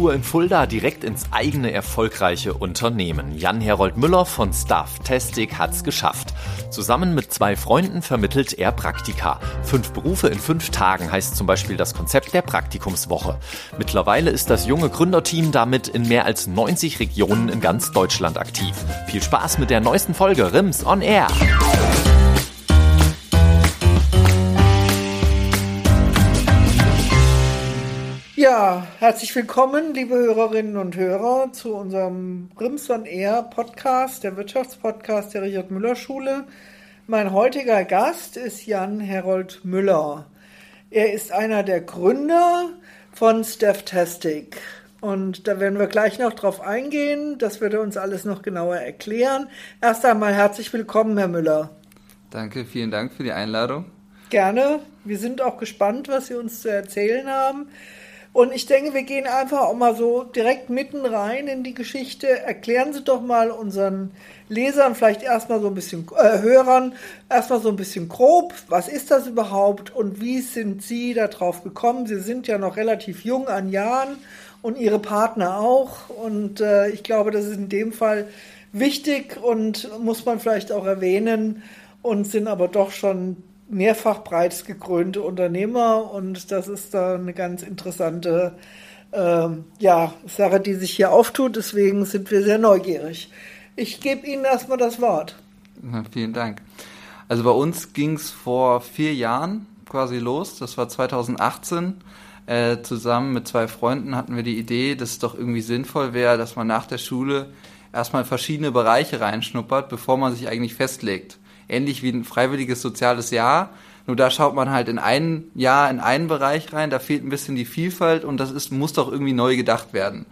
Abitur in Fulda direkt ins eigene erfolgreiche Unternehmen. Jan-Herold Müller von Staff Tastic hat's geschafft. Zusammen mit zwei Freunden vermittelt er Praktika. Fünf Berufe in fünf Tagen heißt zum Beispiel das Konzept der Praktikumswoche. Mittlerweile ist das junge Gründerteam damit in mehr als 90 Regionen in ganz Deutschland aktiv. Viel Spaß mit der neuesten Folge Rims on Air. Ja, herzlich willkommen, liebe Hörerinnen und Hörer, zu unserem Brimson Air Podcast, der Wirtschaftspodcast der Richard Müller Schule. Mein heutiger Gast ist Jan Herold Müller. Er ist einer der Gründer von Stafftastic. Und da werden wir gleich noch drauf eingehen. Das wird er uns alles noch genauer erklären. Erst einmal herzlich willkommen, Herr Müller. Danke, vielen Dank für die Einladung. Gerne. Wir sind auch gespannt, was Sie uns zu erzählen haben. Und ich denke, wir gehen einfach auch mal so direkt mitten rein in die Geschichte. Erklären Sie doch mal unseren Lesern, vielleicht erstmal so ein bisschen, äh, Hörern, erstmal so ein bisschen grob, was ist das überhaupt und wie sind Sie darauf gekommen? Sie sind ja noch relativ jung an Jahren und Ihre Partner auch. Und äh, ich glaube, das ist in dem Fall wichtig und muss man vielleicht auch erwähnen und sind aber doch schon mehrfach breit gekrönte Unternehmer und das ist da eine ganz interessante ähm, ja, Sache, die sich hier auftut. Deswegen sind wir sehr neugierig. Ich gebe Ihnen erstmal das Wort. Na, vielen Dank. Also bei uns ging es vor vier Jahren quasi los. Das war 2018. Äh, zusammen mit zwei Freunden hatten wir die Idee, dass es doch irgendwie sinnvoll wäre, dass man nach der Schule erstmal verschiedene Bereiche reinschnuppert, bevor man sich eigentlich festlegt ähnlich wie ein freiwilliges soziales Jahr. Nur da schaut man halt in ein Jahr in einen Bereich rein, da fehlt ein bisschen die Vielfalt und das ist, muss doch irgendwie neu gedacht werden.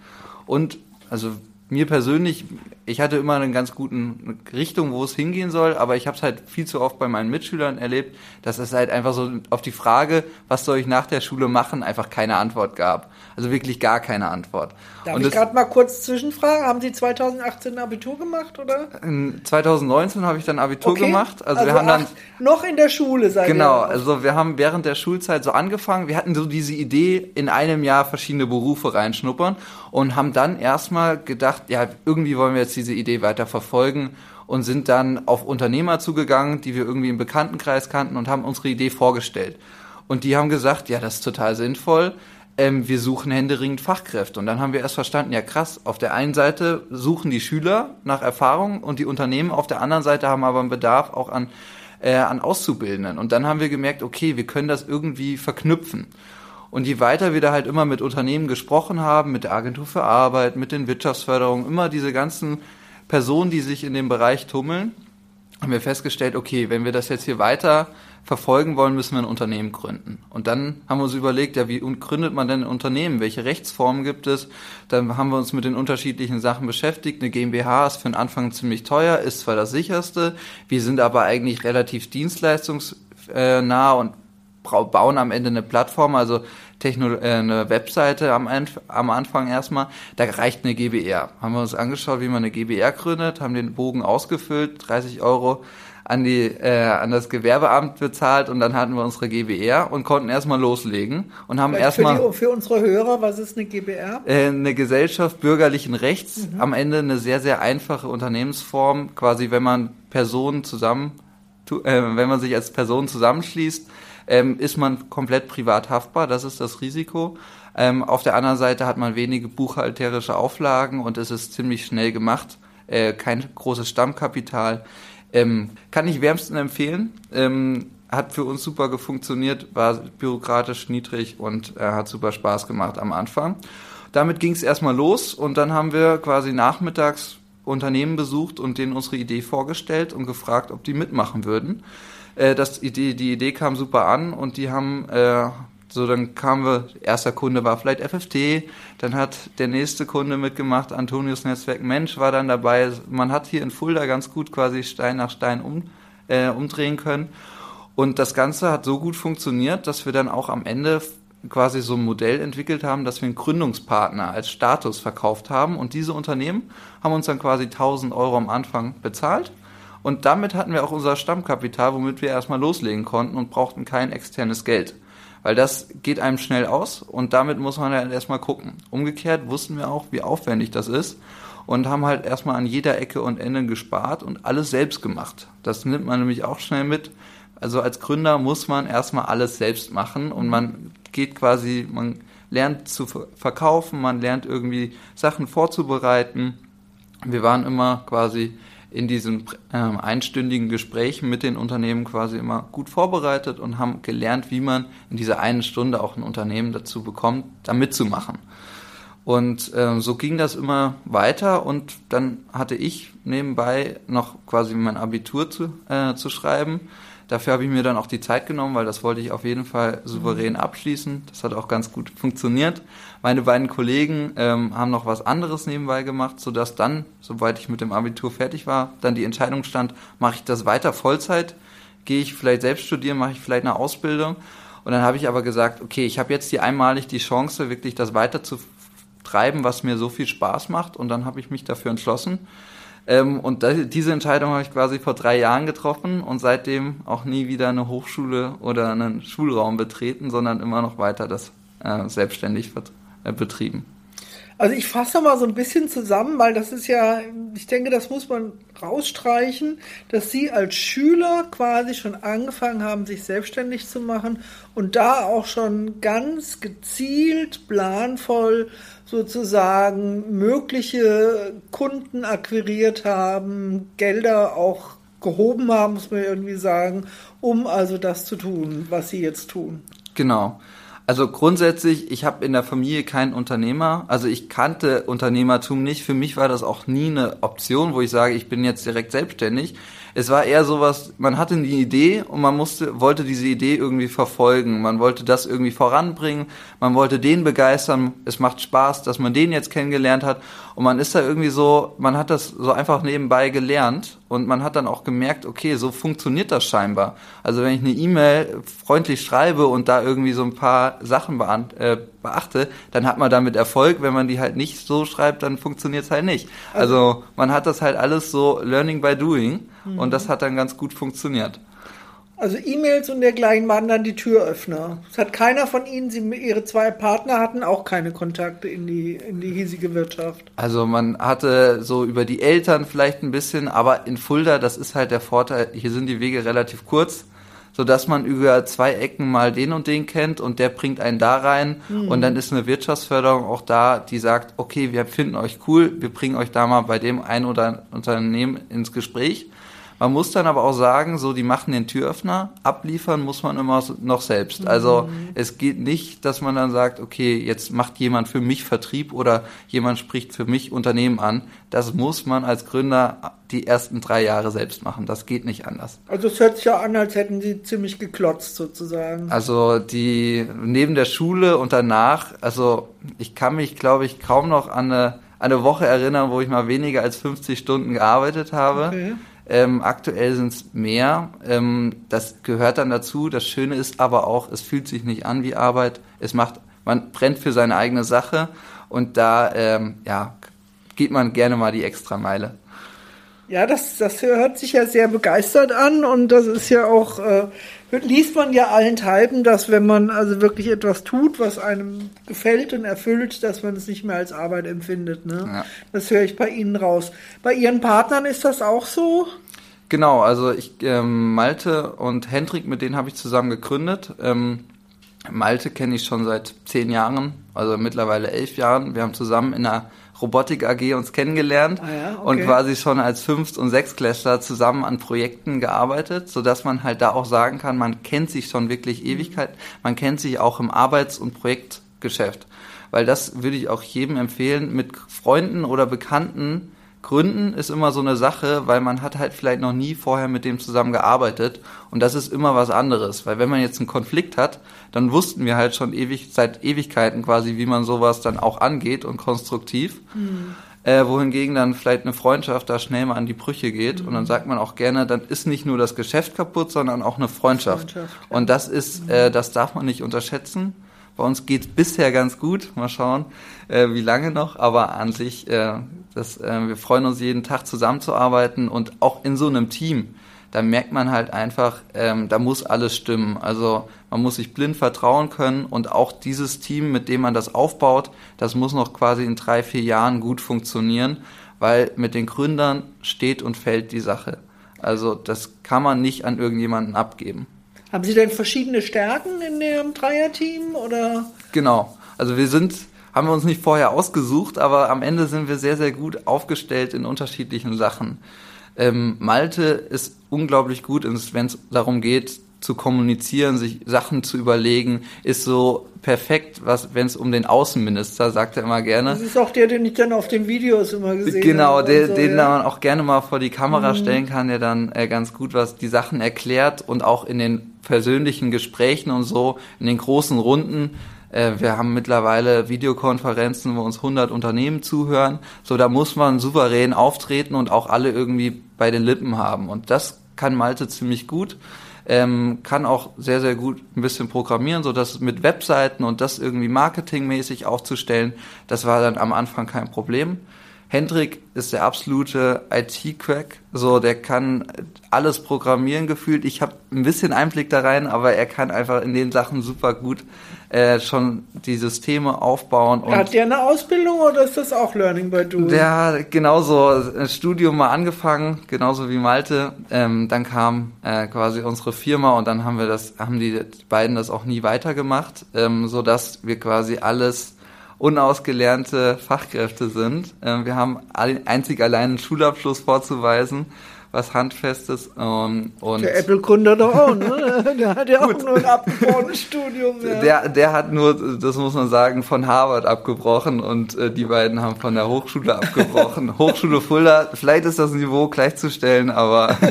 Und also mir persönlich, ich hatte immer eine ganz gute Richtung, wo es hingehen soll, aber ich habe es halt viel zu oft bei meinen Mitschülern erlebt, dass es halt einfach so auf die Frage, was soll ich nach der Schule machen, einfach keine Antwort gab. Also wirklich gar keine Antwort. Darf Und ich gerade mal kurz zwischenfragen? Haben Sie 2018 ein Abitur gemacht, oder? 2019 habe ich dann Abitur okay. gemacht. Also, also wir haben dann noch in der Schule seid Genau, also wir haben während der Schulzeit so angefangen. Wir hatten so diese Idee, in einem Jahr verschiedene Berufe reinschnuppern und haben dann erstmal gedacht, ja, irgendwie wollen wir jetzt diese Idee weiter verfolgen und sind dann auf Unternehmer zugegangen, die wir irgendwie im Bekanntenkreis kannten und haben unsere Idee vorgestellt. Und die haben gesagt, ja, das ist total sinnvoll. Ähm, wir suchen händeringend Fachkräfte. Und dann haben wir erst verstanden, ja krass, auf der einen Seite suchen die Schüler nach Erfahrung und die Unternehmen auf der anderen Seite haben aber einen Bedarf auch an, äh, an Auszubildenden. Und dann haben wir gemerkt, okay, wir können das irgendwie verknüpfen. Und je weiter wir da halt immer mit Unternehmen gesprochen haben, mit der Agentur für Arbeit, mit den Wirtschaftsförderungen, immer diese ganzen Personen, die sich in dem Bereich tummeln, haben wir festgestellt, okay, wenn wir das jetzt hier weiter verfolgen wollen, müssen wir ein Unternehmen gründen. Und dann haben wir uns überlegt, ja, wie gründet man denn ein Unternehmen? Welche Rechtsformen gibt es? Dann haben wir uns mit den unterschiedlichen Sachen beschäftigt. Eine GmbH ist für den Anfang ziemlich teuer, ist zwar das sicherste, wir sind aber eigentlich relativ dienstleistungsnah und bauen am Ende eine Plattform, also Techno äh, eine Webseite am, am Anfang erstmal, da reicht eine GBR. Haben wir uns angeschaut, wie man eine GBR gründet, haben den Bogen ausgefüllt, 30 Euro an die äh, an das Gewerbeamt bezahlt und dann hatten wir unsere GBR und konnten erstmal loslegen und haben erstmal für, für unsere Hörer, was ist eine GBR? Äh, eine Gesellschaft bürgerlichen Rechts, mhm. am Ende eine sehr sehr einfache Unternehmensform, quasi wenn man Personen zusammen äh, wenn man sich als Person zusammenschließt, ähm, ist man komplett privat haftbar, das ist das Risiko. Ähm, auf der anderen Seite hat man wenige buchhalterische Auflagen und es ist ziemlich schnell gemacht, äh, kein großes Stammkapital. Ähm, kann ich wärmsten empfehlen. Ähm, hat für uns super gefunktioniert, war bürokratisch niedrig und äh, hat super Spaß gemacht am Anfang. Damit ging es erstmal los und dann haben wir quasi nachmittags Unternehmen besucht und denen unsere Idee vorgestellt und gefragt, ob die mitmachen würden. Äh, das Idee, die Idee kam super an und die haben äh, so dann kamen wir, erster Kunde war vielleicht FFT, dann hat der nächste Kunde mitgemacht, Antonius Netzwerk Mensch war dann dabei. Man hat hier in Fulda ganz gut quasi Stein nach Stein um, äh, umdrehen können. Und das Ganze hat so gut funktioniert, dass wir dann auch am Ende quasi so ein Modell entwickelt haben, dass wir einen Gründungspartner als Status verkauft haben und diese Unternehmen haben uns dann quasi 1000 Euro am Anfang bezahlt und damit hatten wir auch unser Stammkapital, womit wir erstmal loslegen konnten und brauchten kein externes Geld. Weil das geht einem schnell aus und damit muss man halt erstmal gucken. Umgekehrt wussten wir auch, wie aufwendig das ist und haben halt erstmal an jeder Ecke und Ende gespart und alles selbst gemacht. Das nimmt man nämlich auch schnell mit. Also als Gründer muss man erstmal alles selbst machen und man geht quasi, man lernt zu verkaufen, man lernt irgendwie Sachen vorzubereiten. Wir waren immer quasi in diesen äh, einstündigen Gesprächen mit den Unternehmen quasi immer gut vorbereitet und haben gelernt, wie man in dieser einen Stunde auch ein Unternehmen dazu bekommt, da mitzumachen. Und äh, so ging das immer weiter und dann hatte ich nebenbei noch quasi mein Abitur zu, äh, zu schreiben Dafür habe ich mir dann auch die Zeit genommen, weil das wollte ich auf jeden Fall souverän mhm. abschließen. Das hat auch ganz gut funktioniert. Meine beiden Kollegen ähm, haben noch was anderes nebenbei gemacht, sodass dann, sobald ich mit dem Abitur fertig war, dann die Entscheidung stand, mache ich das weiter Vollzeit, gehe ich vielleicht selbst studieren, mache ich vielleicht eine Ausbildung. Und dann habe ich aber gesagt, okay, ich habe jetzt die einmalig die Chance, wirklich das weiter zu treiben, was mir so viel Spaß macht. Und dann habe ich mich dafür entschlossen. Ähm, und diese Entscheidung habe ich quasi vor drei Jahren getroffen und seitdem auch nie wieder eine Hochschule oder einen Schulraum betreten, sondern immer noch weiter das äh, selbstständig äh, betrieben. Also ich fasse mal so ein bisschen zusammen, weil das ist ja, ich denke, das muss man rausstreichen, dass Sie als Schüler quasi schon angefangen haben, sich selbstständig zu machen und da auch schon ganz gezielt, planvoll sozusagen mögliche Kunden akquiriert haben, Gelder auch gehoben haben, muss man irgendwie sagen, um also das zu tun, was Sie jetzt tun. Genau. Also grundsätzlich, ich habe in der Familie keinen Unternehmer. Also ich kannte Unternehmertum nicht. Für mich war das auch nie eine Option, wo ich sage, ich bin jetzt direkt selbstständig. Es war eher sowas, man hatte eine Idee und man musste, wollte diese Idee irgendwie verfolgen. Man wollte das irgendwie voranbringen. Man wollte den begeistern. Es macht Spaß, dass man den jetzt kennengelernt hat. Und man ist da irgendwie so, man hat das so einfach nebenbei gelernt und man hat dann auch gemerkt, okay, so funktioniert das scheinbar. Also wenn ich eine E-Mail freundlich schreibe und da irgendwie so ein paar Sachen äh, beachte, dann hat man damit Erfolg. Wenn man die halt nicht so schreibt, dann funktioniert es halt nicht. Also, also man hat das halt alles so Learning by Doing mhm. und das hat dann ganz gut funktioniert. Also E-Mails und dergleichen waren dann die Türöffner. Es hat keiner von Ihnen, Sie, Ihre zwei Partner hatten auch keine Kontakte in die, in die hiesige Wirtschaft. Also man hatte so über die Eltern vielleicht ein bisschen, aber in Fulda, das ist halt der Vorteil, hier sind die Wege relativ kurz, sodass man über zwei Ecken mal den und den kennt und der bringt einen da rein mhm. und dann ist eine Wirtschaftsförderung auch da, die sagt, okay, wir finden euch cool, wir bringen euch da mal bei dem ein oder Unternehmen ins Gespräch man muss dann aber auch sagen, so die machen den Türöffner, abliefern muss man immer noch selbst. Also mhm. es geht nicht, dass man dann sagt, okay, jetzt macht jemand für mich Vertrieb oder jemand spricht für mich Unternehmen an. Das muss man als Gründer die ersten drei Jahre selbst machen. Das geht nicht anders. Also es hört sich ja an, als hätten sie ziemlich geklotzt sozusagen. Also die neben der Schule und danach, also ich kann mich, glaube ich, kaum noch an eine, eine Woche erinnern, wo ich mal weniger als 50 Stunden gearbeitet habe. Okay. Ähm, aktuell sind es mehr. Ähm, das gehört dann dazu. Das Schöne ist aber auch, es fühlt sich nicht an wie Arbeit. Es macht, man brennt für seine eigene Sache und da ähm, ja, geht man gerne mal die extra Meile. Ja, das, das hört sich ja sehr begeistert an und das ist ja auch, äh, liest man ja allenthalben, dass wenn man also wirklich etwas tut, was einem gefällt und erfüllt, dass man es nicht mehr als Arbeit empfindet. Ne? Ja. Das höre ich bei Ihnen raus. Bei Ihren Partnern ist das auch so? Genau, also ich, ähm, Malte und Hendrik, mit denen habe ich zusammen gegründet. Ähm, Malte kenne ich schon seit zehn Jahren, also mittlerweile elf Jahren. Wir haben zusammen in einer Robotik AG uns kennengelernt ah ja, okay. und quasi schon als Fünft- und Sechstklässler zusammen an Projekten gearbeitet, so dass man halt da auch sagen kann, man kennt sich schon wirklich mhm. Ewigkeit, man kennt sich auch im Arbeits- und Projektgeschäft. Weil das würde ich auch jedem empfehlen, mit Freunden oder Bekannten Gründen ist immer so eine Sache, weil man hat halt vielleicht noch nie vorher mit dem zusammen gearbeitet und das ist immer was anderes, weil wenn man jetzt einen Konflikt hat, dann wussten wir halt schon ewig seit Ewigkeiten quasi, wie man sowas dann auch angeht und konstruktiv. Mhm. Äh, wohingegen dann vielleicht eine Freundschaft da schnell mal an die Brüche geht mhm. und dann sagt man auch gerne, dann ist nicht nur das Geschäft kaputt, sondern auch eine Freundschaft. Freundschaft und das ist, äh, das darf man nicht unterschätzen Bei uns geht es bisher ganz gut. Mal schauen, äh, wie lange noch. Aber an sich, äh, das, äh, wir freuen uns jeden Tag zusammenzuarbeiten und auch in so einem Team. Da merkt man halt einfach, ähm, da muss alles stimmen. Also man muss sich blind vertrauen können und auch dieses Team, mit dem man das aufbaut, das muss noch quasi in drei, vier Jahren gut funktionieren, weil mit den Gründern steht und fällt die Sache. Also das kann man nicht an irgendjemanden abgeben. Haben Sie denn verschiedene Stärken in dem Dreierteam oder? Genau. Also wir sind, haben wir uns nicht vorher ausgesucht, aber am Ende sind wir sehr, sehr gut aufgestellt in unterschiedlichen Sachen. Ähm, Malte ist unglaublich gut, wenn es darum geht, zu kommunizieren, sich Sachen zu überlegen, ist so perfekt, was wenn es um den Außenminister, sagt er immer gerne. Das ist auch der, den ich dann auf den Videos immer gesehen genau, habe. Genau, so, den ja. man auch gerne mal vor die Kamera mhm. stellen kann, der dann äh, ganz gut was die Sachen erklärt und auch in den persönlichen Gesprächen und so, in den großen Runden. Äh, wir haben mittlerweile Videokonferenzen, wo uns 100 Unternehmen zuhören. So, da muss man souverän auftreten und auch alle irgendwie bei den Lippen haben. Und das kann Malte ziemlich gut ähm, kann auch sehr, sehr gut ein bisschen programmieren, so dass mit Webseiten und das irgendwie marketingmäßig aufzustellen, das war dann am Anfang kein Problem. Hendrik ist der absolute IT-Crack. So, der kann alles programmieren gefühlt. Ich habe ein bisschen Einblick da rein, aber er kann einfach in den Sachen super gut äh, schon die Systeme aufbauen. Und Hat der eine Ausbildung oder ist das auch Learning by Doing? Der hat genauso ein Studium mal angefangen, genauso wie Malte. Ähm, dann kam äh, quasi unsere Firma und dann haben wir das, haben die beiden das auch nie weitergemacht, ähm, so dass wir quasi alles unausgelernte Fachkräfte sind. Ähm, wir haben einzig allein einen Schulabschluss vorzuweisen, was Handfestes. Ähm, und der Apple-Gründer doch auch, ne? Der hat ja auch nur ein abgebrochenes Studium. Ja. Der, der hat nur, das muss man sagen, von Harvard abgebrochen und äh, die beiden haben von der Hochschule abgebrochen. Hochschule Fulda, vielleicht ist das Niveau gleichzustellen, aber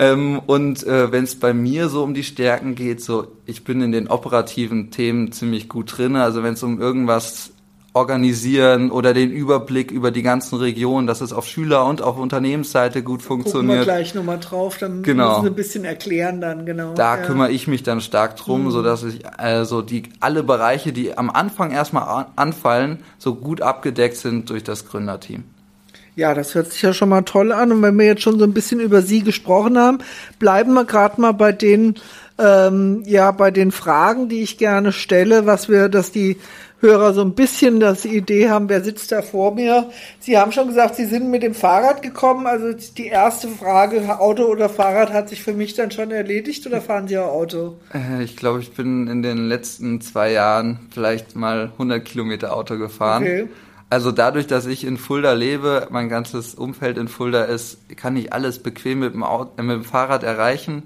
Ähm, und äh, wenn es bei mir so um die Stärken geht, so ich bin in den operativen Themen ziemlich gut drin. Also wenn es um irgendwas organisieren oder den Überblick über die ganzen Regionen, dass es auf Schüler- und auf Unternehmensseite gut funktioniert. Gucken wir gleich nochmal drauf, dann genau. müssen wir ein bisschen erklären dann, genau. Da ja. kümmere ich mich dann stark drum, mhm. so dass ich also die alle Bereiche, die am Anfang erstmal anfallen, so gut abgedeckt sind durch das Gründerteam. Ja, das hört sich ja schon mal toll an. Und wenn wir jetzt schon so ein bisschen über Sie gesprochen haben, bleiben wir gerade mal bei den, ähm, ja, bei den Fragen, die ich gerne stelle, was wir, dass die Hörer so ein bisschen das Idee haben, wer sitzt da vor mir. Sie haben schon gesagt, Sie sind mit dem Fahrrad gekommen. Also die erste Frage, Auto oder Fahrrad, hat sich für mich dann schon erledigt oder fahren Sie auch Auto? Äh, ich glaube, ich bin in den letzten zwei Jahren vielleicht mal 100 Kilometer Auto gefahren. Okay. Also dadurch, dass ich in Fulda lebe, mein ganzes Umfeld in Fulda ist, kann ich alles bequem mit dem, Auto, mit dem Fahrrad erreichen.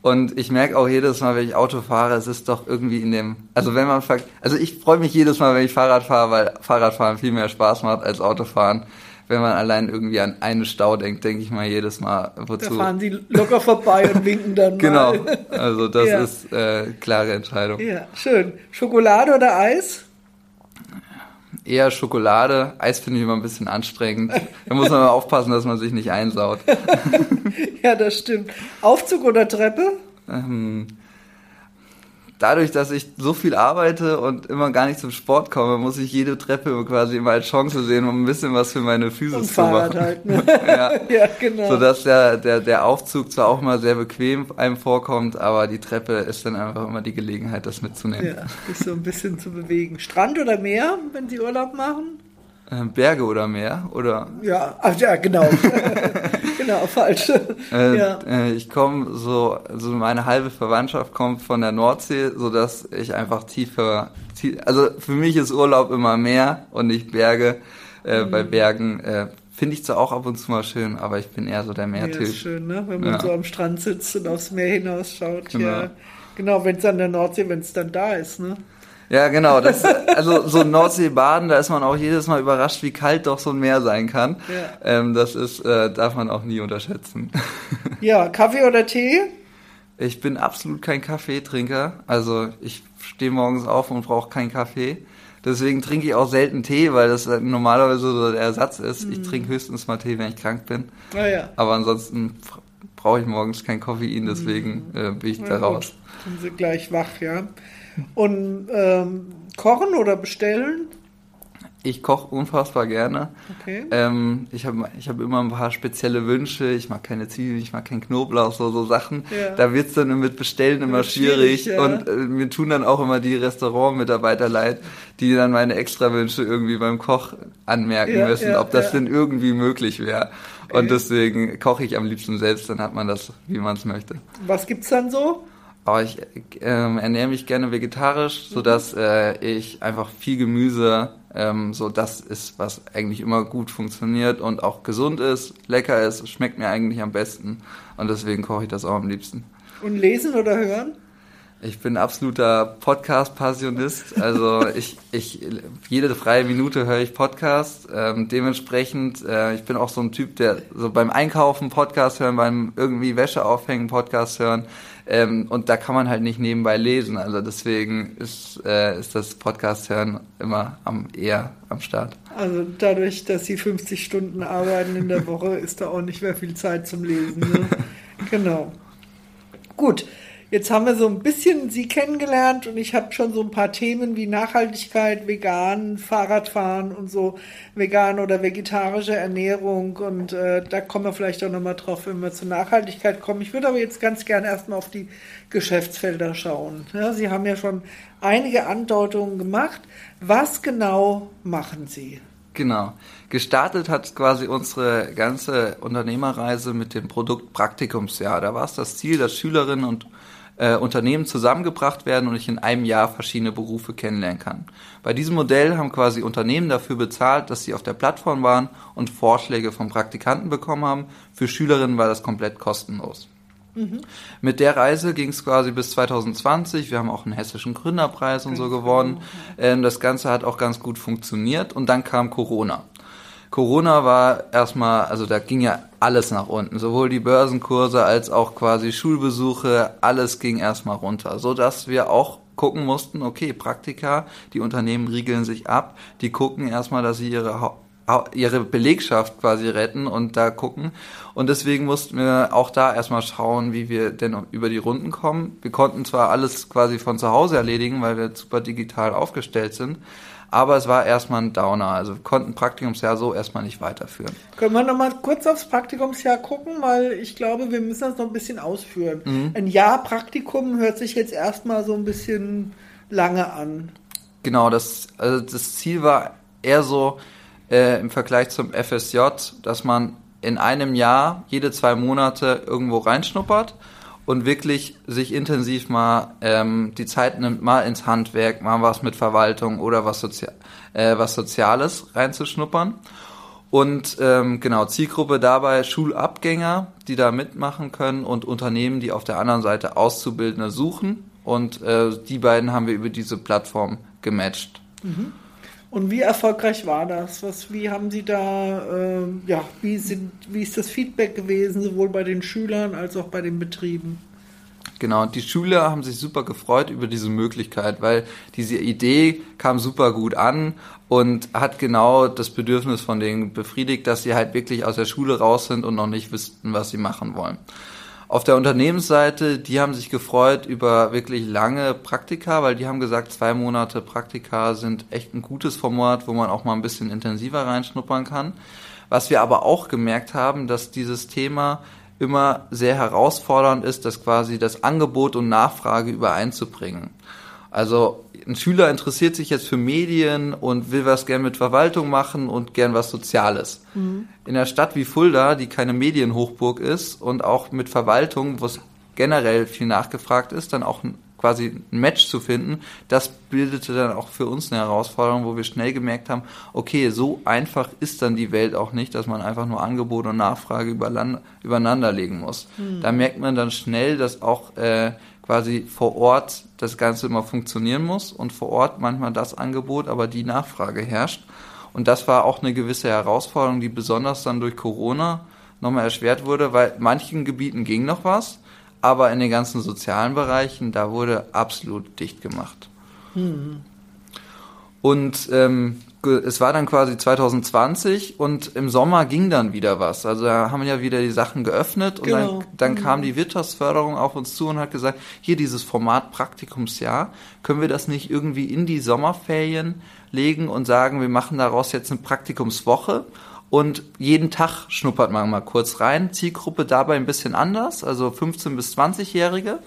Und ich merke auch jedes Mal, wenn ich Auto fahre, es ist doch irgendwie in dem, also wenn man, also ich freue mich jedes Mal, wenn ich Fahrrad fahre, weil Fahrradfahren viel mehr Spaß macht als Autofahren. Wenn man allein irgendwie an einen Stau denkt, denke ich mal jedes Mal, wozu. Da fahren sie locker vorbei und winken dann genau. mal. Genau, also das ja. ist äh, klare Entscheidung. Ja, schön. Schokolade oder Eis? Eher Schokolade. Eis finde ich immer ein bisschen anstrengend. Da muss man mal aufpassen, dass man sich nicht einsaut. ja, das stimmt. Aufzug oder Treppe? Ähm, dadurch, dass ich so viel arbeite und immer gar nicht zum Sport komme, muss ich jede Treppe quasi immer als Chance sehen, um ein bisschen was für meine Füße zu machen. Halt, ne? ja. ja, genau. Sodass der, der, der Aufzug zwar auch mal sehr bequem einem vorkommt, aber die Treppe ist dann einfach immer die Gelegenheit, das mitzunehmen. Ja, sich so ein bisschen zu bewegen. Strand oder Meer, wenn Sie Urlaub machen? Äh, Berge oder Meer, oder? Ja, ach ja, genau. genau, falsch. Äh, ja. äh, ich komme so, also meine halbe Verwandtschaft kommt von der Nordsee, so dass ich einfach tiefer, tie also für mich ist Urlaub immer Meer und nicht Berge. Äh, mhm. Bei Bergen äh, finde ich zwar auch ab und zu mal schön, aber ich bin eher so der Meertyp. Ja, ist schön, ne? Wenn man ja. so am Strand sitzt und aufs Meer hinausschaut. Genau. Ja, genau, wenn es an der Nordsee, wenn es dann da ist, ne? Ja, genau. Das, also so Nordseebaden, da ist man auch jedes Mal überrascht, wie kalt doch so ein Meer sein kann. Ja. Ähm, das ist, äh, darf man auch nie unterschätzen. Ja, Kaffee oder Tee? Ich bin absolut kein Kaffeetrinker. Also ich stehe morgens auf und brauche keinen Kaffee. Deswegen trinke ich auch selten Tee, weil das normalerweise so der Ersatz ist. Mhm. Ich trinke höchstens mal Tee, wenn ich krank bin. Ah, ja. Aber ansonsten brauche ich morgens kein Koffein, deswegen mhm. äh, bin ich da raus. Sind Sie gleich wach, ja? Und ähm, kochen oder bestellen? Ich koche unfassbar gerne. Okay. Ähm, ich habe ich hab immer ein paar spezielle Wünsche. Ich mag keine Zwiebeln, ich mag keinen Knoblauch, so, so Sachen. Ja. Da wird's dann mit Bestellen immer Wird schwierig. schwierig, ja. Und äh, mir tun dann auch immer die Restaurantmitarbeiter leid, die dann meine Extrawünsche irgendwie beim Koch anmerken Ja, müssen, ob das denn irgendwie möglich wäre. Okay. Und deswegen koche ich am liebsten selbst, dann hat man das, wie man es möchte. Was gibt's dann so? Aber ich ähm, ernähre mich gerne vegetarisch, so dass äh, ich einfach viel Gemüse, ähm, so das ist, was eigentlich immer gut funktioniert und auch gesund ist, lecker ist, schmeckt mir eigentlich am besten. Und deswegen koche ich das auch am liebsten. Und lesen oder hören? Ich bin absoluter Podcast-Passionist. Also ich, ich, jede freie Minute höre ich Podcast. Ähm, dementsprechend, äh, ich bin auch so ein Typ, der so beim Einkaufen Podcast hören, beim irgendwie Wäsche aufhängen Podcast hören. Ähm, und da kann man halt nicht nebenbei lesen. Also deswegen ist, äh, ist das Podcast hören immer am eher am Start. Also dadurch, dass Sie 50 Stunden arbeiten in der Woche, ist da auch nicht mehr viel Zeit zum Lesen. Ne? genau. Gut, jetzt haben wir so ein bisschen Sie kennengelernt und ich habe schon so ein paar Themen wie Nachhaltigkeit, vegan, Fahrradfahren und so, vegan oder vegetarische Ernährung und äh, da kommen wir vielleicht auch nochmal drauf, wenn wir zur Nachhaltigkeit kommen. Ich würde aber jetzt ganz gerne erstmal auf die Geschäftsfelder schauen. Ja, Sie haben ja schon einige Andeutungen gemacht. Was genau machen Sie? Genau. Gestartet hat quasi unsere ganze Unternehmerreise mit dem Produkt Praktikumsjahr. Da war es das Ziel, dass Schülerinnen und äh, Unternehmen zusammengebracht werden und ich in einem Jahr verschiedene Berufe kennenlernen kann. Bei diesem Modell haben quasi Unternehmen dafür bezahlt, dass sie auf der Plattform waren und Vorschläge von Praktikanten bekommen haben. Für Schülerinnen war das komplett kostenlos. Mit der Reise ging es quasi bis 2020. Wir haben auch einen hessischen Gründerpreis und so gewonnen. Ähm, das Ganze hat auch ganz gut funktioniert und dann kam Corona. Corona war erstmal, also da ging ja alles nach unten, sowohl die Börsenkurse als auch quasi Schulbesuche, alles ging erstmal runter, so dass wir auch gucken mussten, okay, Praktika, die Unternehmen riegeln sich ab, die gucken erstmal, dass sie ihre ihre Belegschaft quasi retten und da gucken. Und deswegen mussten wir auch da erstmal schauen, wie wir denn über die Runden kommen. Wir konnten zwar alles quasi von zu Hause erledigen, weil wir super digital aufgestellt sind, aber es war erstmal ein Downer. Also wir konnten Praktikumsjahr so erstmal nicht weiterführen. Können wir noch mal kurz aufs Praktikumsjahr gucken, weil ich glaube, wir müssen das noch ein bisschen ausführen. Mhm. Ein Jahr Praktikum hört sich jetzt erstmal so ein bisschen lange an. Genau, das, also das Ziel war eher so äh, im Vergleich zum FSJ, dass man in einem Jahr jede zwei Monate irgendwo reinschnuppert und wirklich sich intensiv mal ähm, die Zeit nimmt, mal ins Handwerk, mal was mit Verwaltung oder was, Sozi äh, was Soziales reinzuschnuppern. Und ähm, genau, Zielgruppe dabei Schulabgänger, die da mitmachen können und Unternehmen, die auf der anderen Seite Auszubildende suchen. Und äh, die beiden haben wir über diese Plattform gematcht. Und wie erfolgreich war das? Was, wie haben Sie da, ähm, ja, wie, sind, wie ist das Feedback gewesen, sowohl bei den Schülern als auch bei den Betrieben? Genau, die Schüler haben sich super gefreut über diese Möglichkeit, weil diese Idee kam super gut an und hat genau das Bedürfnis von denen befriedigt, dass sie halt wirklich aus der Schule raus sind und noch nicht wüssten, was sie machen wollen. Auf der Unternehmensseite, die haben sich gefreut über wirklich lange Praktika, weil die haben gesagt, zwei Monate Praktika sind echt ein gutes Format, wo man auch mal ein bisschen intensiver reinschnuppern kann. Was wir aber auch gemerkt haben, dass dieses Thema immer sehr herausfordernd ist, das quasi das Angebot und Nachfrage übereinzubringen. Also ein Schüler interessiert sich jetzt für Medien und will was gern mit Verwaltung machen und gern was Soziales. In einer Stadt wie Fulda, die keine Medienhochburg ist und auch mit Verwaltung, wo es generell viel nachgefragt ist, dann auch quasi ein Match zu finden, das bildete dann auch für uns eine Herausforderung, wo wir schnell gemerkt haben, okay, so einfach ist dann die Welt auch nicht, dass man einfach nur Angebot und Nachfrage übereinander legen muss. Da merkt man dann schnell, dass auch äh, quasi vor Ort das Ganze immer funktionieren muss und vor Ort manchmal das Angebot, aber die Nachfrage herrscht. Und das war auch eine gewisse Herausforderung, die besonders dann durch Corona nochmal erschwert wurde, weil manchen Gebieten ging noch was, aber in den ganzen sozialen Bereichen, da wurde absolut dicht gemacht. Und ähm, es war dann quasi 2020 und im Sommer ging dann wieder was. Also da haben wir ja wieder die Sachen geöffnet und genau. dann, dann mhm. kam die Wirtschaftsförderung auf uns zu und hat gesagt, hier dieses Format Praktikumsjahr, können wir das nicht irgendwie in die Sommerferien legen und sagen, wir machen daraus jetzt eine Praktikumswoche und jeden Tag schnuppert man mal kurz rein. Zielgruppe dabei ein bisschen anders, also 15 bis 20-Jährige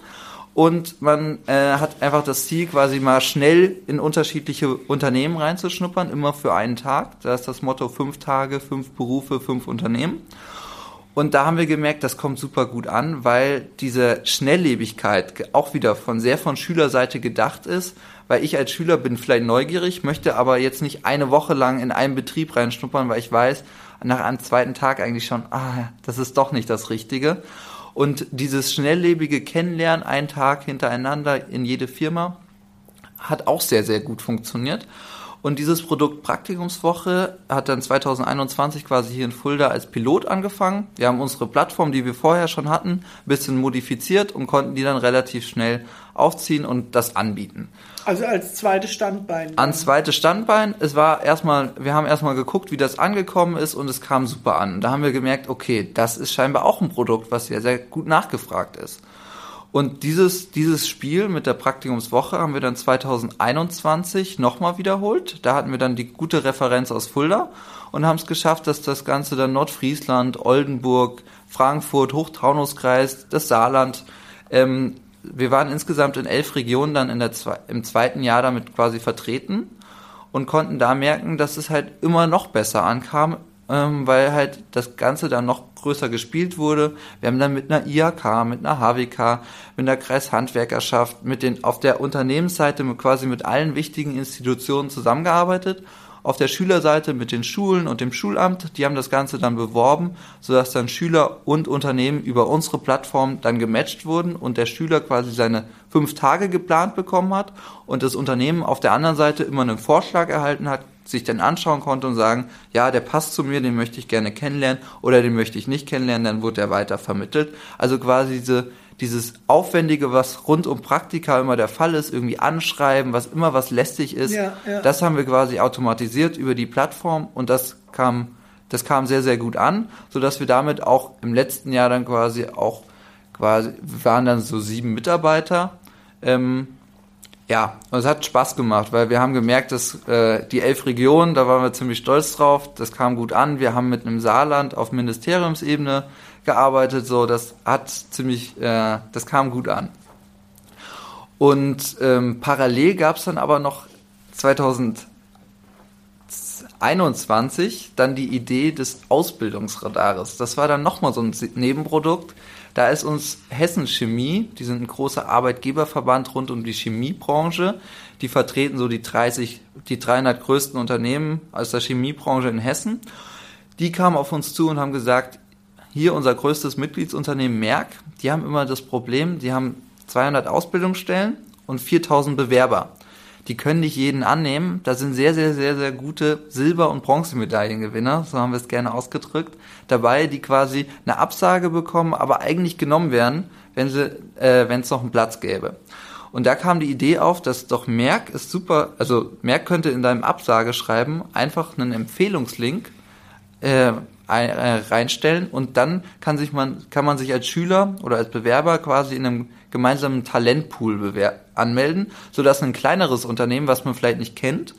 und man äh, hat einfach das Ziel, quasi mal schnell in unterschiedliche Unternehmen reinzuschnuppern, immer für einen Tag. Da ist das Motto fünf Tage, fünf Berufe, fünf Unternehmen. Und da haben wir gemerkt, das kommt super gut an, weil diese Schnelllebigkeit auch wieder von sehr von Schülerseite gedacht ist, weil ich als Schüler bin vielleicht neugierig, möchte aber jetzt nicht eine Woche lang in einen Betrieb reinschnuppern, weil ich weiß, nach einem zweiten Tag eigentlich schon, ah, das ist doch nicht das Richtige. Und dieses schnelllebige Kennenlernen, einen Tag hintereinander in jede Firma, hat auch sehr, sehr gut funktioniert. Und dieses Produkt Praktikumswoche hat dann 2021 quasi hier in Fulda als Pilot angefangen. Wir haben unsere Plattform, die wir vorher schon hatten, ein bisschen modifiziert und konnten die dann relativ schnell aufziehen und das anbieten. Also als zweites Standbein. An zweites Standbein. Es war erstmal, wir haben erstmal geguckt, wie das angekommen ist und es kam super an. Da haben wir gemerkt, okay, das ist scheinbar auch ein Produkt, was sehr, sehr gut nachgefragt ist. Und dieses, dieses Spiel mit der Praktikumswoche haben wir dann 2021 nochmal wiederholt. Da hatten wir dann die gute Referenz aus Fulda und haben es geschafft, dass das Ganze dann Nordfriesland, Oldenburg, Frankfurt, Hochtaunuskreis, das Saarland, ähm, wir waren insgesamt in elf Regionen dann in der, im zweiten Jahr damit quasi vertreten und konnten da merken, dass es halt immer noch besser ankam, ähm, weil halt das Ganze dann noch größer gespielt wurde. Wir haben dann mit einer IHK, mit einer HWK, mit einer Kreishandwerkerschaft, mit den, auf der Unternehmensseite quasi mit allen wichtigen Institutionen zusammengearbeitet auf der Schülerseite mit den Schulen und dem Schulamt. Die haben das Ganze dann beworben, sodass dann Schüler und Unternehmen über unsere Plattform dann gematcht wurden und der Schüler quasi seine fünf Tage geplant bekommen hat und das Unternehmen auf der anderen Seite immer einen Vorschlag erhalten hat, sich dann anschauen konnte und sagen, ja, der passt zu mir, den möchte ich gerne kennenlernen oder den möchte ich nicht kennenlernen, dann wurde er weiter vermittelt. Also quasi diese dieses Aufwendige, was rund um Praktika immer der Fall ist, irgendwie anschreiben, was immer was lästig ist, ja, ja. das haben wir quasi automatisiert über die Plattform und das kam, das kam sehr, sehr gut an, sodass wir damit auch im letzten Jahr dann quasi auch quasi, waren dann so sieben Mitarbeiter, ähm, ja, und es hat Spaß gemacht, weil wir haben gemerkt, dass äh, die elf Regionen, da waren wir ziemlich stolz drauf, das kam gut an. Wir haben mit einem Saarland auf Ministeriumsebene gearbeitet, so das hat ziemlich, äh, das kam gut an. Und ähm, parallel gab es dann aber noch 2021 dann die Idee des Ausbildungsradares. Das war dann nochmal so ein Nebenprodukt. Da ist uns Hessen Chemie, die sind ein großer Arbeitgeberverband rund um die Chemiebranche, die vertreten so die 30, die 300 größten Unternehmen aus der Chemiebranche in Hessen. Die kamen auf uns zu und haben gesagt, hier unser größtes Mitgliedsunternehmen Merck, die haben immer das Problem, die haben 200 Ausbildungsstellen und 4000 Bewerber. Die können nicht jeden annehmen. Da sind sehr, sehr, sehr, sehr gute Silber- und Bronzemedaillengewinner, so haben wir es gerne ausgedrückt, dabei, die quasi eine Absage bekommen, aber eigentlich genommen werden, wenn sie, äh, wenn es noch einen Platz gäbe. Und da kam die Idee auf, dass doch Merck ist super, also Merck könnte in deinem Absageschreiben einfach einen Empfehlungslink äh, äh, reinstellen und dann kann sich man kann man sich als Schüler oder als Bewerber quasi in einem gemeinsamen Talentpool anmelden, sodass ein kleineres Unternehmen, was man vielleicht nicht kennt,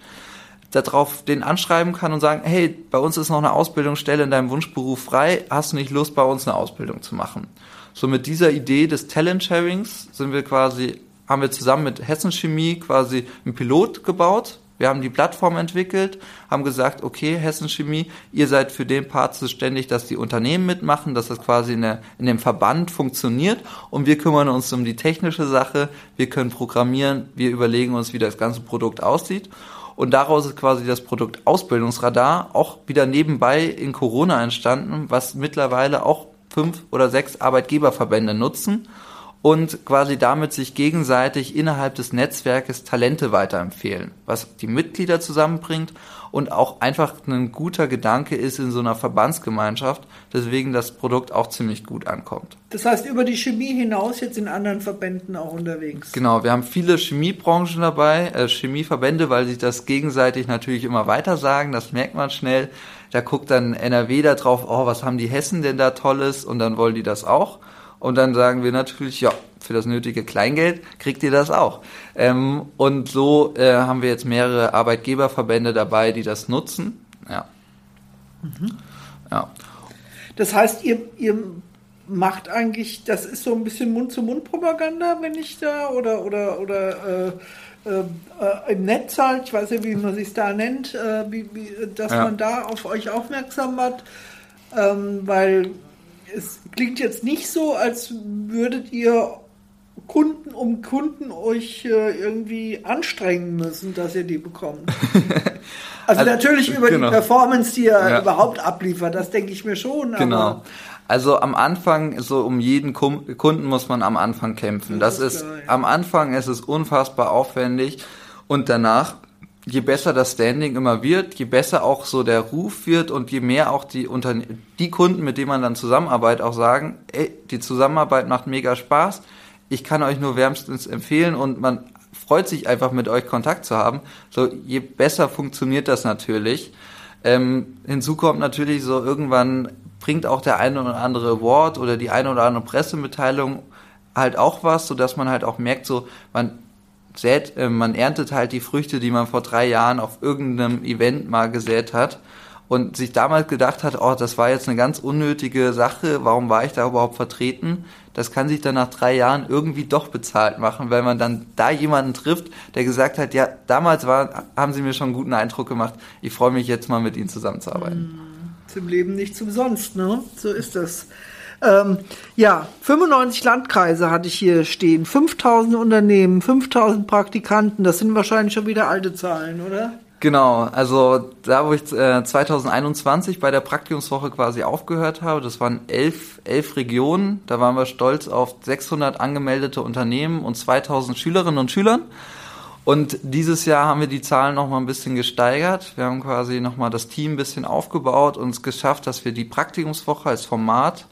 darauf den anschreiben kann und sagen, hey, bei uns ist noch eine Ausbildungsstelle in deinem Wunschberuf frei, hast du nicht Lust, bei uns eine Ausbildung zu machen? So mit dieser Idee des Talent Sharings sind wir quasi, haben wir zusammen mit Hessen Chemie quasi einen Pilot gebaut, wir haben die Plattform entwickelt, haben gesagt, okay, Hessen Chemie, ihr seid für den Part zuständig, dass die Unternehmen mitmachen, dass das quasi in, der, in dem Verband funktioniert und wir kümmern uns um die technische Sache, wir können programmieren, wir überlegen uns, wie das ganze Produkt aussieht. Und daraus ist quasi das Produkt Ausbildungsradar auch wieder nebenbei in Corona entstanden, was mittlerweile auch fünf oder sechs Arbeitgeberverbände nutzen und quasi damit sich gegenseitig innerhalb des Netzwerkes Talente weiterempfehlen, was die Mitglieder zusammenbringt und auch einfach ein guter Gedanke ist in so einer Verbandsgemeinschaft, deswegen das Produkt auch ziemlich gut ankommt. Das heißt, über die Chemie hinaus jetzt in anderen Verbänden auch unterwegs. Genau, wir haben viele Chemiebranchen dabei, äh, Chemieverbände, weil sich das gegenseitig natürlich immer weiter sagen, das merkt man schnell. Da guckt dann NRW da drauf, oh, was haben die Hessen denn da Tolles? Und dann wollen die das auch. Und dann sagen wir natürlich, ja, für das nötige Kleingeld kriegt ihr das auch. Ähm, und so äh, haben wir jetzt mehrere Arbeitgeberverbände dabei, die das nutzen. Ja. Mhm. ja. Das heißt, ihr, ihr macht eigentlich, das ist so ein bisschen Mund-zu-Mund-Propaganda, wenn ich da, oder, oder, oder äh, äh, im Netz halt, ich weiß nicht, wie man sich da nennt, äh, wie, wie, dass ja. man da auf euch aufmerksam macht, ähm, weil es klingt jetzt nicht so, als würdet ihr Kunden um Kunden euch äh, irgendwie anstrengen müssen, dass ihr die bekommt. Also, also natürlich über genau. die Performance, die ihr ja. überhaupt abliefert, das denke ich mir schon. Genau. Also am Anfang, so um jeden Kunden muss man am Anfang kämpfen. Das, das ist, klar, ja. am Anfang ist es unfassbar aufwendig und danach je besser das Standing immer wird, je besser auch so der Ruf wird und je mehr auch die Unterne die Kunden, mit denen man dann zusammenarbeitet, auch sagen, ey, die Zusammenarbeit macht mega Spaß, ich kann euch nur wärmstens empfehlen und man freut sich einfach mit euch Kontakt zu haben. So, je besser funktioniert das natürlich. Ähm, hinzu kommt natürlich so, irgendwann bringt auch der eine oder andere Award oder die eine oder andere Pressemitteilung halt auch was, so dass man halt auch merkt, so, man sät, äh, man erntet halt die Früchte, die man vor drei Jahren auf irgendeinem Event mal gesät hat und sich damals gedacht hat, oh, das war jetzt eine ganz unnötige Sache, warum war ich da überhaupt vertreten? Das kann sich dann nach drei Jahren irgendwie doch bezahlt machen, weil man dann da jemanden trifft, der gesagt hat, ja, damals war, haben sie mir schon einen guten Eindruck gemacht, ich freue mich jetzt mal mit ihnen zusammenzuarbeiten. Hm, zum Leben nicht zum Sonst, ne? So ist das. Ähm, ja, 95 Landkreise hatte ich hier stehen, 5000 Unternehmen, 5000 Praktikanten, das sind wahrscheinlich schon wieder alte Zahlen, oder? Genau, also da, wo ich äh, 2021 bei der Praktikumswoche quasi aufgehört habe, das waren elf, elf Regionen, da waren wir stolz auf 600 angemeldete Unternehmen und 2000 Schülerinnen und Schülern. Und dieses Jahr haben wir die Zahlen nochmal ein bisschen gesteigert. Wir haben quasi nochmal das Team ein bisschen aufgebaut und es geschafft, dass wir die Praktikumswoche als Format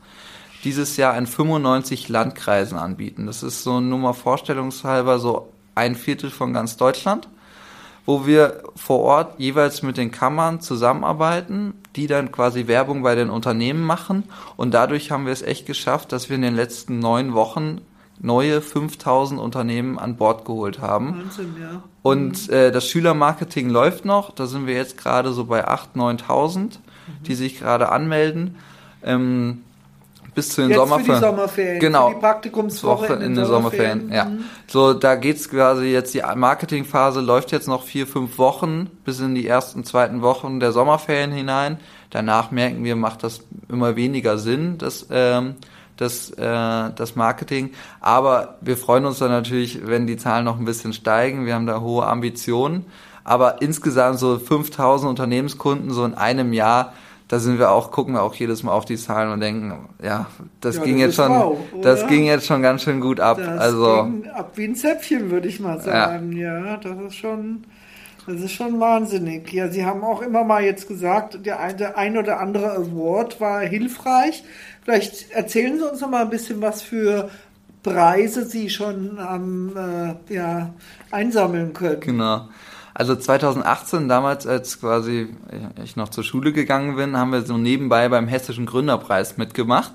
dieses Jahr in 95 Landkreisen anbieten. Das ist so nur mal vorstellungshalber so ein Viertel von ganz Deutschland, wo wir vor Ort jeweils mit den Kammern zusammenarbeiten, die dann quasi Werbung bei den Unternehmen machen. Und dadurch haben wir es echt geschafft, dass wir in den letzten neun Wochen neue 5000 Unternehmen an Bord geholt haben. Wahnsinn, ja. Und mhm. äh, das Schülermarketing läuft noch. Da sind wir jetzt gerade so bei 8.000, 9.000, mhm. die sich gerade anmelden. Ähm, bis zu den Jetzt Sommerferien. Für die Sommerferien. Genau. Für die Praktikumswoche Woche in, in den Sommerferien. Sommerferien. Ja. Mhm. So, da geht's quasi jetzt, die Marketingphase läuft jetzt noch vier, fünf Wochen bis in die ersten, zweiten Wochen der Sommerferien hinein. Danach merken wir, macht das immer weniger Sinn, das, ähm, das, äh, das Marketing. Aber wir freuen uns dann natürlich, wenn die Zahlen noch ein bisschen steigen. Wir haben da hohe Ambitionen. Aber insgesamt so 5000 Unternehmenskunden so in einem Jahr, da sind wir auch, gucken wir auch jedes Mal auf die Zahlen und denken, ja, das ja, ging das jetzt schon, wow, das ging jetzt schon ganz schön gut ab. Das also ging ab wie ein Zäpfchen, würde ich mal sagen. Ja. ja, das ist schon, das ist schon wahnsinnig. Ja, Sie haben auch immer mal jetzt gesagt, der ein, der ein oder andere Award war hilfreich. Vielleicht erzählen Sie uns noch mal ein bisschen, was für Preise Sie schon am, äh, ja, einsammeln können. Genau. Also 2018, damals, als quasi ich noch zur Schule gegangen bin, haben wir so nebenbei beim Hessischen Gründerpreis mitgemacht.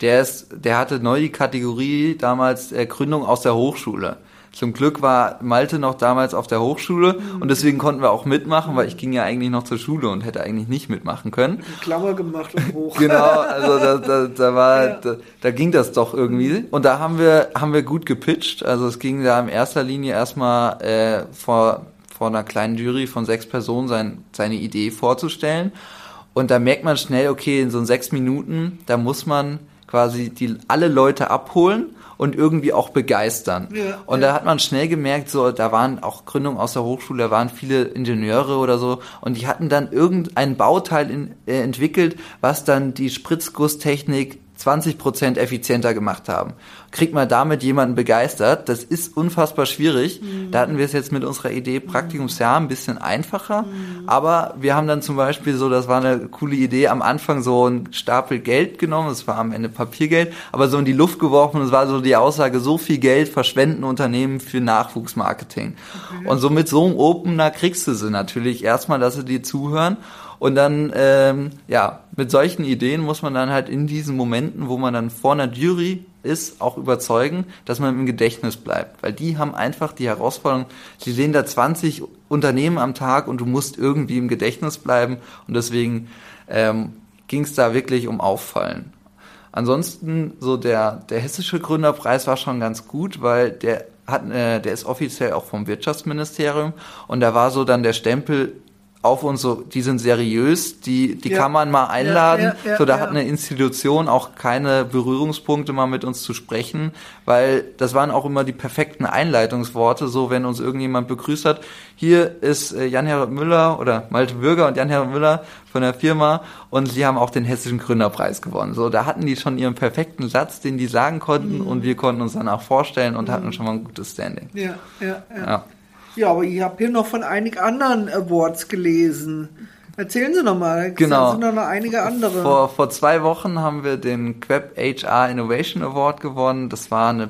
Der ist, der hatte neu die Kategorie damals äh, Gründung aus der Hochschule. Zum Glück war Malte noch damals auf der Hochschule und deswegen konnten wir auch mitmachen, weil ich ging ja eigentlich noch zur Schule und hätte eigentlich nicht mitmachen können. Klammer gemacht und hoch. genau, also da, da, da war, ja. da, da ging das doch irgendwie. Und da haben wir, haben wir gut gepitcht. Also es ging da in erster Linie erstmal äh, vor vor einer kleinen Jury von sechs Personen sein, seine Idee vorzustellen. Und da merkt man schnell, okay, in so sechs Minuten, da muss man quasi die, alle Leute abholen und irgendwie auch begeistern. Ja, und ja. da hat man schnell gemerkt, so, da waren auch Gründungen aus der Hochschule, da waren viele Ingenieure oder so und die hatten dann irgendein Bauteil in, äh, entwickelt, was dann die Spritzgusstechnik 20 Prozent effizienter gemacht haben. Kriegt man damit jemanden begeistert? Das ist unfassbar schwierig. Mhm. Da hatten wir es jetzt mit unserer Idee Praktikumsjahr ein bisschen einfacher. Mhm. Aber wir haben dann zum Beispiel so, das war eine coole Idee, am Anfang so ein Stapel Geld genommen, das war am Ende Papiergeld, aber so in die Luft geworfen. Das war so die Aussage, so viel Geld verschwenden Unternehmen für Nachwuchsmarketing. Okay. Und so mit so einem Opener kriegst du sie natürlich erstmal, dass sie dir zuhören. Und dann, ähm, ja, mit solchen Ideen muss man dann halt in diesen Momenten, wo man dann vor einer Jury ist, auch überzeugen, dass man im Gedächtnis bleibt. Weil die haben einfach die Herausforderung, sie sehen da 20 Unternehmen am Tag und du musst irgendwie im Gedächtnis bleiben. Und deswegen ähm, ging es da wirklich um Auffallen. Ansonsten, so der, der hessische Gründerpreis war schon ganz gut, weil der hat, äh, der ist offiziell auch vom Wirtschaftsministerium und da war so dann der Stempel auf uns so, die sind seriös, die, die ja. kann man mal einladen. Ja, ja, so, da hat eine Institution auch keine Berührungspunkte mal mit uns zu sprechen, weil das waren auch immer die perfekten Einleitungsworte, so wenn uns irgendjemand begrüßt hat. Hier ist äh, Jan-Herbert Müller oder Malte Bürger und Jan-Herbert Müller von der Firma und sie haben auch den Hessischen Gründerpreis gewonnen. So, da hatten die schon ihren perfekten Satz, den die sagen konnten mhm. und wir konnten uns danach vorstellen und mhm. hatten schon mal ein gutes Standing. Ja, ja, ja. Ja, aber ich habe hier noch von einigen anderen Awards gelesen. Erzählen Sie noch mal. Genau. Sind noch einige andere. Vor, vor zwei Wochen haben wir den Queb HR Innovation Award gewonnen. Das war eine,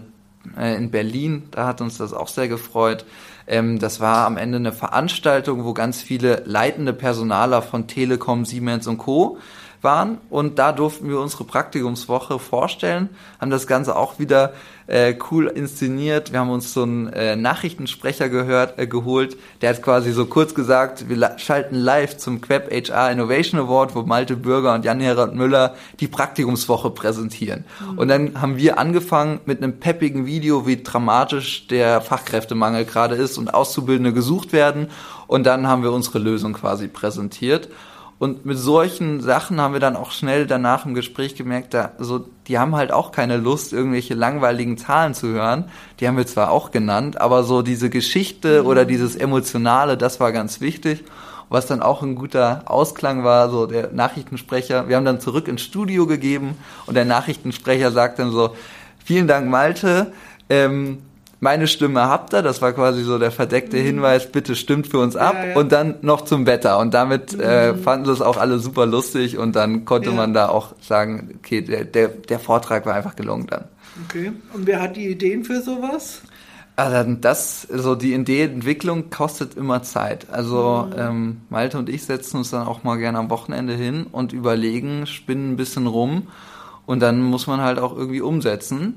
äh, in Berlin. Da hat uns das auch sehr gefreut. Ähm, das war am Ende eine Veranstaltung, wo ganz viele leitende Personaler von Telekom, Siemens und Co waren und da durften wir unsere Praktikumswoche vorstellen, haben das Ganze auch wieder äh, cool inszeniert. Wir haben uns so einen äh, Nachrichtensprecher gehört, äh, geholt, der hat quasi so kurz gesagt, wir schalten live zum Queb HR Innovation Award, wo Malte Bürger und Jan-Herald Müller die Praktikumswoche präsentieren. Mhm. Und dann haben wir angefangen mit einem peppigen Video, wie dramatisch der Fachkräftemangel gerade ist und Auszubildende gesucht werden. Und dann haben wir unsere Lösung quasi präsentiert. Und mit solchen Sachen haben wir dann auch schnell danach im Gespräch gemerkt, da, so, die haben halt auch keine Lust, irgendwelche langweiligen Zahlen zu hören. Die haben wir zwar auch genannt, aber so diese Geschichte mhm. oder dieses Emotionale, das war ganz wichtig. Was dann auch ein guter Ausklang war, so der Nachrichtensprecher, wir haben dann zurück ins Studio gegeben und der Nachrichtensprecher sagt dann so, vielen Dank Malte, ähm, meine Stimme habt ihr, das war quasi so der verdeckte mhm. Hinweis, bitte stimmt für uns ab ja, ja. und dann noch zum Wetter und damit äh, mhm. fanden sie es auch alle super lustig und dann konnte ja. man da auch sagen, okay, der, der, der Vortrag war einfach gelungen dann. Okay, und wer hat die Ideen für sowas? Also das, so die Ideeentwicklung kostet immer Zeit. Also mhm. ähm, Malte und ich setzen uns dann auch mal gerne am Wochenende hin und überlegen, spinnen ein bisschen rum und dann muss man halt auch irgendwie umsetzen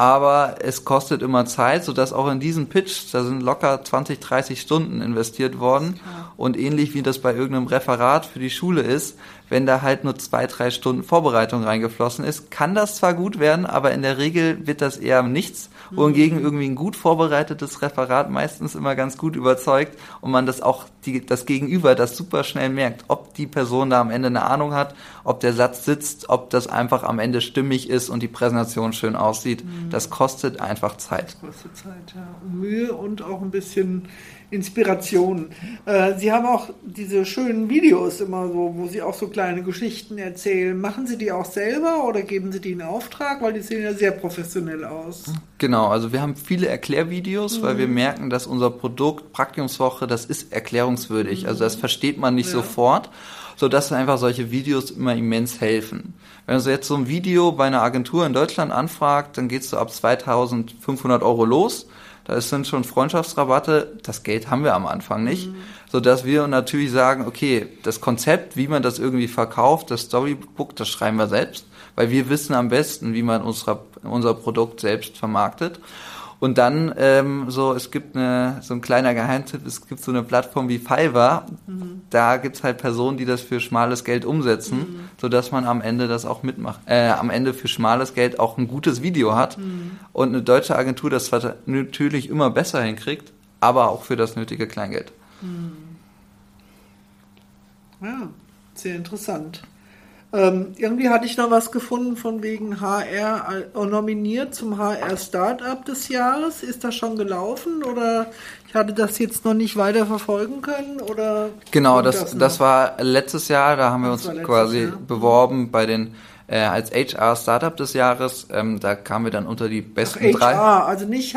aber es kostet immer Zeit, sodass auch in diesem Pitch, da sind locker 20, 30 Stunden investiert worden. Und ähnlich wie das bei irgendeinem Referat für die Schule ist, wenn da halt nur zwei, drei Stunden Vorbereitung reingeflossen ist, kann das zwar gut werden, aber in der Regel wird das eher nichts wohingegen mhm. irgendwie ein gut vorbereitetes Referat meistens immer ganz gut überzeugt und man das auch die, das Gegenüber das super schnell merkt, ob die Person da am Ende eine Ahnung hat, ob der Satz sitzt, ob das einfach am Ende stimmig ist und die Präsentation schön aussieht. Mhm. Das kostet einfach Zeit. Das kostet Zeit, ja. Mühe und auch ein bisschen Inspiration. Äh, Sie haben auch diese schönen Videos immer so, wo Sie auch so kleine Geschichten erzählen. Machen Sie die auch selber oder geben Sie die in Auftrag? Weil die sehen ja sehr professionell aus. Genau, also wir haben viele Erklärvideos, mhm. weil wir mhm. merken, dass unser Produkt Praktikumswoche, das ist erklärungswürdig. Mhm. Also das versteht man nicht ja. sofort, sodass einfach solche Videos immer immens helfen. Wenn du jetzt so ein Video bei einer Agentur in Deutschland anfragt, dann geht's so ab 2500 Euro los da sind schon Freundschaftsrabatte, das Geld haben wir am Anfang nicht, mhm. so dass wir natürlich sagen, okay, das Konzept, wie man das irgendwie verkauft, das Storybook, das schreiben wir selbst, weil wir wissen am besten, wie man unser, unser Produkt selbst vermarktet. Und dann ähm, so, es gibt eine, so ein kleiner Geheimtipp, es gibt so eine Plattform wie Fiverr. Mhm. Da gibt's halt Personen, die das für schmales Geld umsetzen, mhm. sodass man am Ende das auch mitmacht. Äh, am Ende für schmales Geld auch ein gutes Video hat. Mhm. Und eine deutsche Agentur das zwar natürlich immer besser hinkriegt, aber auch für das nötige Kleingeld. Mhm. Ja, sehr interessant. Ähm, irgendwie hatte ich noch was gefunden von wegen HR äh, nominiert zum HR Startup des Jahres. Ist das schon gelaufen oder ich hatte das jetzt noch nicht weiter verfolgen können oder? Genau, das, das, das war letztes Jahr, da haben wir uns quasi Jahr. beworben bei den äh, als HR Startup des Jahres. Ähm, da kamen wir dann unter die besten Ach, drei. HR, also nicht,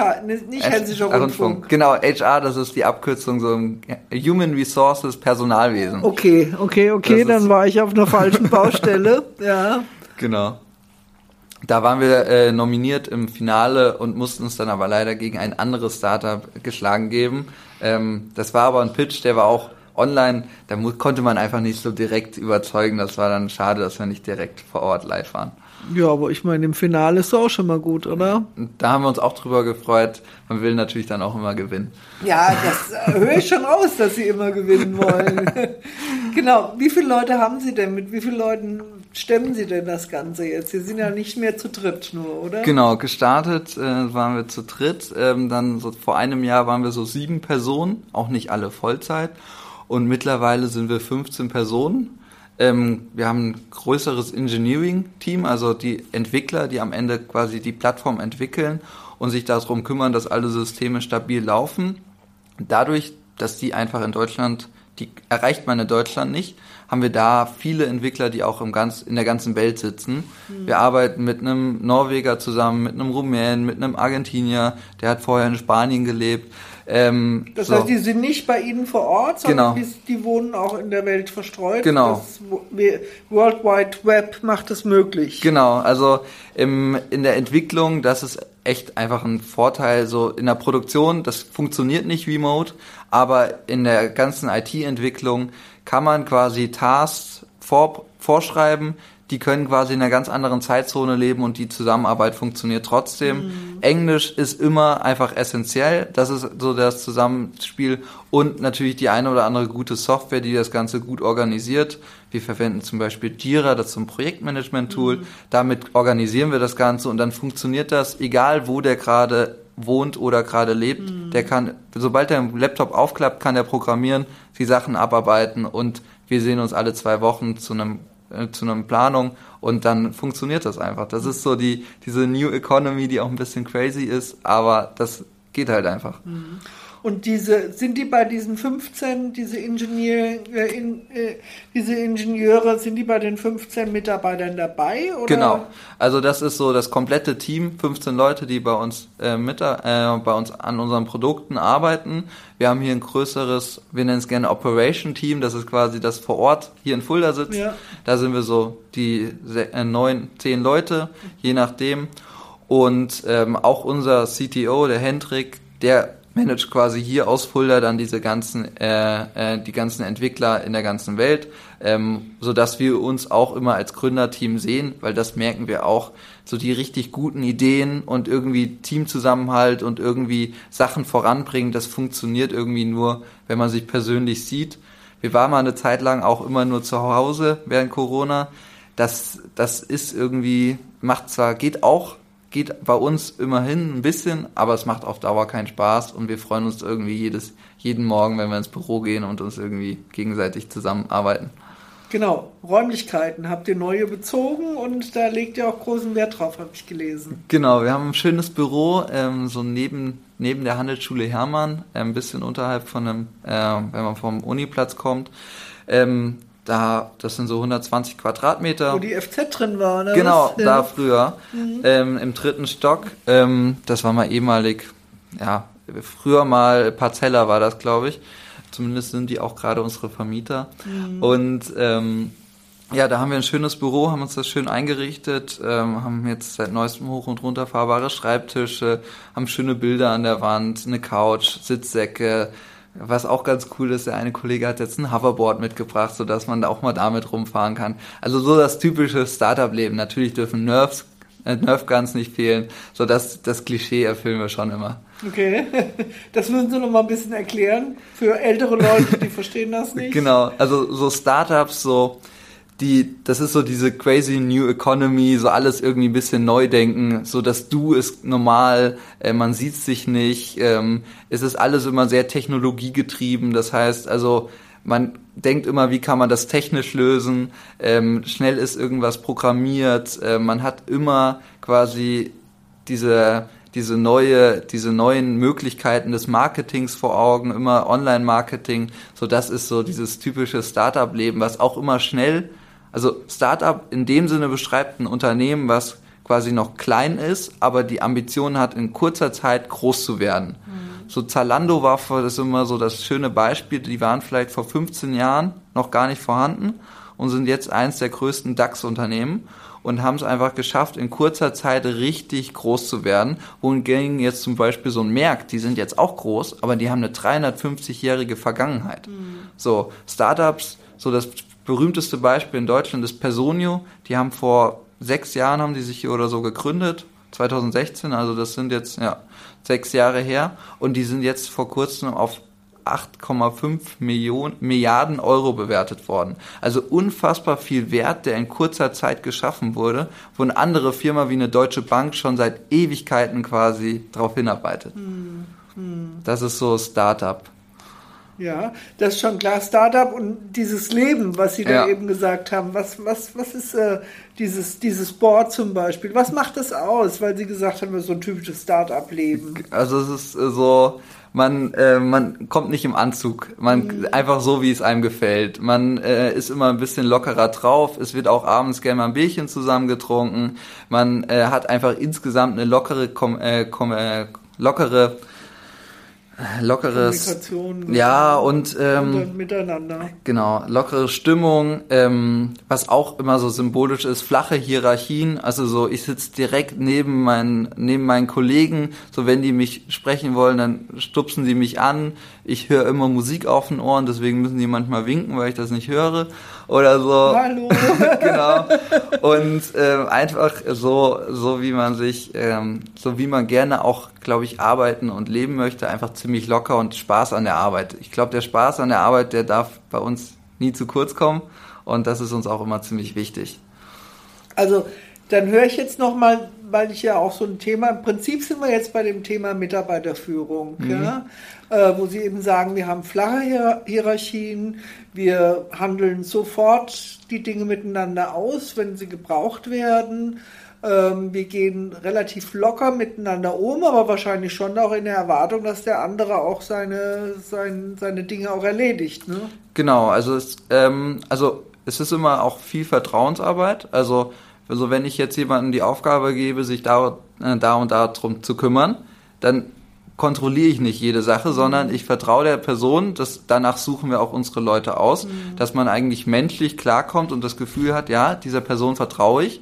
nicht Hessischer Rundfunk. Rundfunk. Genau, HR, das ist die Abkürzung so Human Resources Personalwesen. Okay, okay, okay, das dann war ich auf einer falschen Baustelle. ja. Genau. Da waren wir äh, nominiert im Finale und mussten uns dann aber leider gegen ein anderes Startup geschlagen geben. Ähm, das war aber ein Pitch, der war auch online, da konnte man einfach nicht so direkt überzeugen. Das war dann schade, dass wir nicht direkt vor Ort live waren. Ja, aber ich meine, im Finale ist es auch schon mal gut, oder? Da haben wir uns auch drüber gefreut. Man will natürlich dann auch immer gewinnen. Ja, das höre ich schon raus, dass Sie immer gewinnen wollen. genau. Wie viele Leute haben Sie denn? Mit wie vielen Leuten stemmen Sie denn das Ganze jetzt? Sie sind ja nicht mehr zu dritt nur, oder? Genau, gestartet äh, waren wir zu dritt. Ähm, dann so vor einem Jahr waren wir so sieben Personen, auch nicht alle Vollzeit. Und mittlerweile sind wir 15 Personen. Ähm, wir haben ein größeres Engineering-Team, also die Entwickler, die am Ende quasi die Plattform entwickeln und sich darum kümmern, dass alle Systeme stabil laufen. Dadurch, dass die einfach in Deutschland, die erreicht man in Deutschland nicht, haben wir da viele Entwickler, die auch im ganz, in der ganzen Welt sitzen. Mhm. Wir arbeiten mit einem Norweger zusammen, mit einem Rumänen, mit einem Argentinier, der hat vorher in Spanien gelebt. Ähm, das so. heißt, die sind nicht bei Ihnen vor Ort, sondern genau. die, die, wohnen auch in der Welt verstreut. Genau. Das World Wide Web macht es möglich. Genau, also im, in der Entwicklung, das ist echt einfach ein Vorteil. So in der Produktion, das funktioniert nicht remote, aber in der ganzen IT-Entwicklung kann man quasi Tasks vor, vorschreiben, die können quasi in einer ganz anderen Zeitzone leben und die Zusammenarbeit funktioniert trotzdem. Mhm. Englisch ist immer einfach essentiell. Das ist so das Zusammenspiel und natürlich die eine oder andere gute Software, die das Ganze gut organisiert. Wir verwenden zum Beispiel Jira, das ist ein Projektmanagement-Tool. Mhm. Damit organisieren wir das Ganze und dann funktioniert das, egal wo der gerade wohnt oder gerade lebt. Mhm. Der kann, sobald der Laptop aufklappt, kann er programmieren, die Sachen abarbeiten und wir sehen uns alle zwei Wochen zu einem äh, zu einer Planung und dann funktioniert das einfach. Das ist so die, diese New Economy, die auch ein bisschen crazy ist, aber das geht halt einfach. Mhm. Und diese, sind die bei diesen 15, diese, Ingenieur, äh, in, äh, diese Ingenieure, sind die bei den 15 Mitarbeitern dabei? Oder? Genau. Also das ist so das komplette Team, 15 Leute, die bei uns, äh, mit, äh, bei uns an unseren Produkten arbeiten. Wir haben hier ein größeres, wir nennen es gerne Operation Team, das ist quasi das vor Ort hier in Fulda sitzt. Ja. Da sind wir so die äh, neun, zehn Leute, je nachdem. Und ähm, auch unser CTO, der Hendrik, der managt quasi hier aus Fulda dann diese ganzen, äh, äh, die ganzen Entwickler in der ganzen Welt, ähm, so dass wir uns auch immer als Gründerteam sehen, weil das merken wir auch, so die richtig guten Ideen und irgendwie Teamzusammenhalt und irgendwie Sachen voranbringen, das funktioniert irgendwie nur, wenn man sich persönlich sieht. Wir waren mal eine Zeit lang auch immer nur zu Hause während Corona. Das, das ist irgendwie, macht zwar, geht auch, geht bei uns immerhin ein bisschen, aber es macht auf Dauer keinen Spaß und wir freuen uns irgendwie jedes, jeden Morgen, wenn wir ins Büro gehen und uns irgendwie gegenseitig zusammenarbeiten. Genau, Räumlichkeiten habt ihr neue bezogen und da legt ihr auch großen Wert drauf, habe ich gelesen. Genau, wir haben ein schönes Büro, ähm, so neben, neben der Handelsschule Hermann, ein bisschen unterhalb von einem, äh, wenn man vom Uniplatz kommt. Ähm, da, das sind so 120 Quadratmeter. Wo die FZ drin war, ne? Genau, ja. da früher. Mhm. Ähm, Im dritten Stock. Ähm, das war mal ehemalig, ja, früher mal Parzella war das, glaube ich. Zumindest sind die auch gerade unsere Vermieter. Mhm. Und ähm, ja, da haben wir ein schönes Büro, haben uns das schön eingerichtet, ähm, haben jetzt seit neuestem hoch und runter fahrbare Schreibtische, haben schöne Bilder an der Wand, eine Couch, Sitzsäcke, was auch ganz cool ist, der eine Kollege hat jetzt ein Hoverboard mitgebracht, so dass man da auch mal damit rumfahren kann. Also so das typische Startup-Leben. Natürlich dürfen Nerves, äh, Nerf-Guns nicht fehlen. So das, das Klischee erfüllen wir schon immer. Okay, das müssen Sie noch mal ein bisschen erklären für ältere Leute, die verstehen das nicht. Genau, also so Startups, so die, das ist so diese crazy New Economy, so alles irgendwie ein bisschen neu denken, so das Du ist normal, äh, man sieht sich nicht, ähm, es ist alles immer sehr technologiegetrieben, das heißt also, man denkt immer, wie kann man das technisch lösen, ähm, schnell ist irgendwas programmiert, äh, man hat immer quasi diese diese neue, diese neuen Möglichkeiten des Marketings vor Augen, immer Online-Marketing, so das ist so dieses typische Startup-Leben, was auch immer schnell Also Startup in dem Sinne beschreibt ein Unternehmen, was quasi noch klein ist, aber die Ambition hat, in kurzer Zeit groß zu werden. Mhm. So Zalando war für das immer so das schöne Beispiel, die waren vielleicht vor 15 Jahren noch gar nicht vorhanden und sind jetzt eins der größten DAX-Unternehmen und haben es einfach geschafft, in kurzer Zeit richtig groß zu werden. Wohingegen jetzt zum Beispiel so ein Merck, die sind jetzt auch groß, aber die haben eine 350-jährige Vergangenheit. Mhm. So, Startups, so das berühmteste Beispiel in Deutschland ist Personio. Die haben vor sechs Jahren haben die sich hier oder so gegründet. 2016, also das sind jetzt ja sechs Jahre her und die sind jetzt vor kurzem auf 8,5 Millionen, Milliarden Euro bewertet worden. Also unfassbar viel Wert, der in kurzer Zeit geschaffen wurde, wo eine andere Firma wie eine Deutsche Bank schon seit Ewigkeiten quasi darauf hinarbeitet. Hm, hm. Das ist so Startup. Ja, das ist schon klar, Startup und dieses Leben, was Sie da ja. eben gesagt haben. Was, was, was ist äh, dieses, dieses Board zum Beispiel? Was macht das aus? Weil Sie gesagt haben, so ein typisches Startup-Leben. Also es ist äh, so, man, äh, man kommt nicht im Anzug. Man mhm. einfach so, wie es einem gefällt. Man äh, ist immer ein bisschen lockerer drauf. Es wird auch abends gerne mal ein Bierchen zusammen getrunken. Man äh, hat einfach insgesamt eine lockere, kom, äh, kom, äh, lockere lockeres ja und ähm, miteinander. Genau lockere Stimmung ähm, was auch immer so symbolisch ist flache Hierarchien. Also so ich sitze direkt neben meinen neben meinen Kollegen. So wenn die mich sprechen wollen dann stupsen sie mich an. Ich höre immer Musik auf den Ohren deswegen müssen die manchmal winken weil ich das nicht höre oder so hallo genau und ähm, einfach so so wie man sich ähm, so wie man gerne auch glaube ich arbeiten und leben möchte einfach ziemlich locker und Spaß an der Arbeit. Ich glaube, der Spaß an der Arbeit, der darf bei uns nie zu kurz kommen und das ist uns auch immer ziemlich wichtig. Also dann höre ich jetzt noch mal, weil ich ja auch so ein Thema, im Prinzip sind wir jetzt bei dem Thema Mitarbeiterführung, mhm. ja, äh, wo Sie eben sagen, wir haben flache Hierarchien, wir handeln sofort die Dinge miteinander aus, wenn sie gebraucht werden. Ähm, wir gehen relativ locker miteinander um, aber wahrscheinlich schon auch in der Erwartung, dass der andere auch seine, sein, seine Dinge auch erledigt. Ne? Genau, also es, ähm, also es ist immer auch viel Vertrauensarbeit. Also, also wenn ich jetzt jemandem die Aufgabe gebe, sich da, äh, da und da drum zu kümmern, dann kontrolliere ich nicht jede Sache, mhm. sondern ich vertraue der Person, das, danach suchen wir auch unsere Leute aus, mhm. dass man eigentlich menschlich klarkommt und das Gefühl hat, ja, dieser Person vertraue ich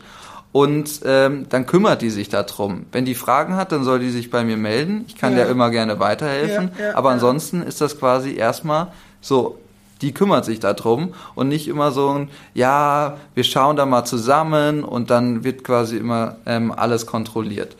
und ähm, dann kümmert die sich darum. Wenn die Fragen hat, dann soll die sich bei mir melden. Ich kann ja. der immer gerne weiterhelfen. Ja, ja, aber ansonsten ist das quasi erstmal so, die kümmert sich darum und nicht immer so ein, ja, wir schauen da mal zusammen und dann wird quasi immer ähm, alles kontrolliert.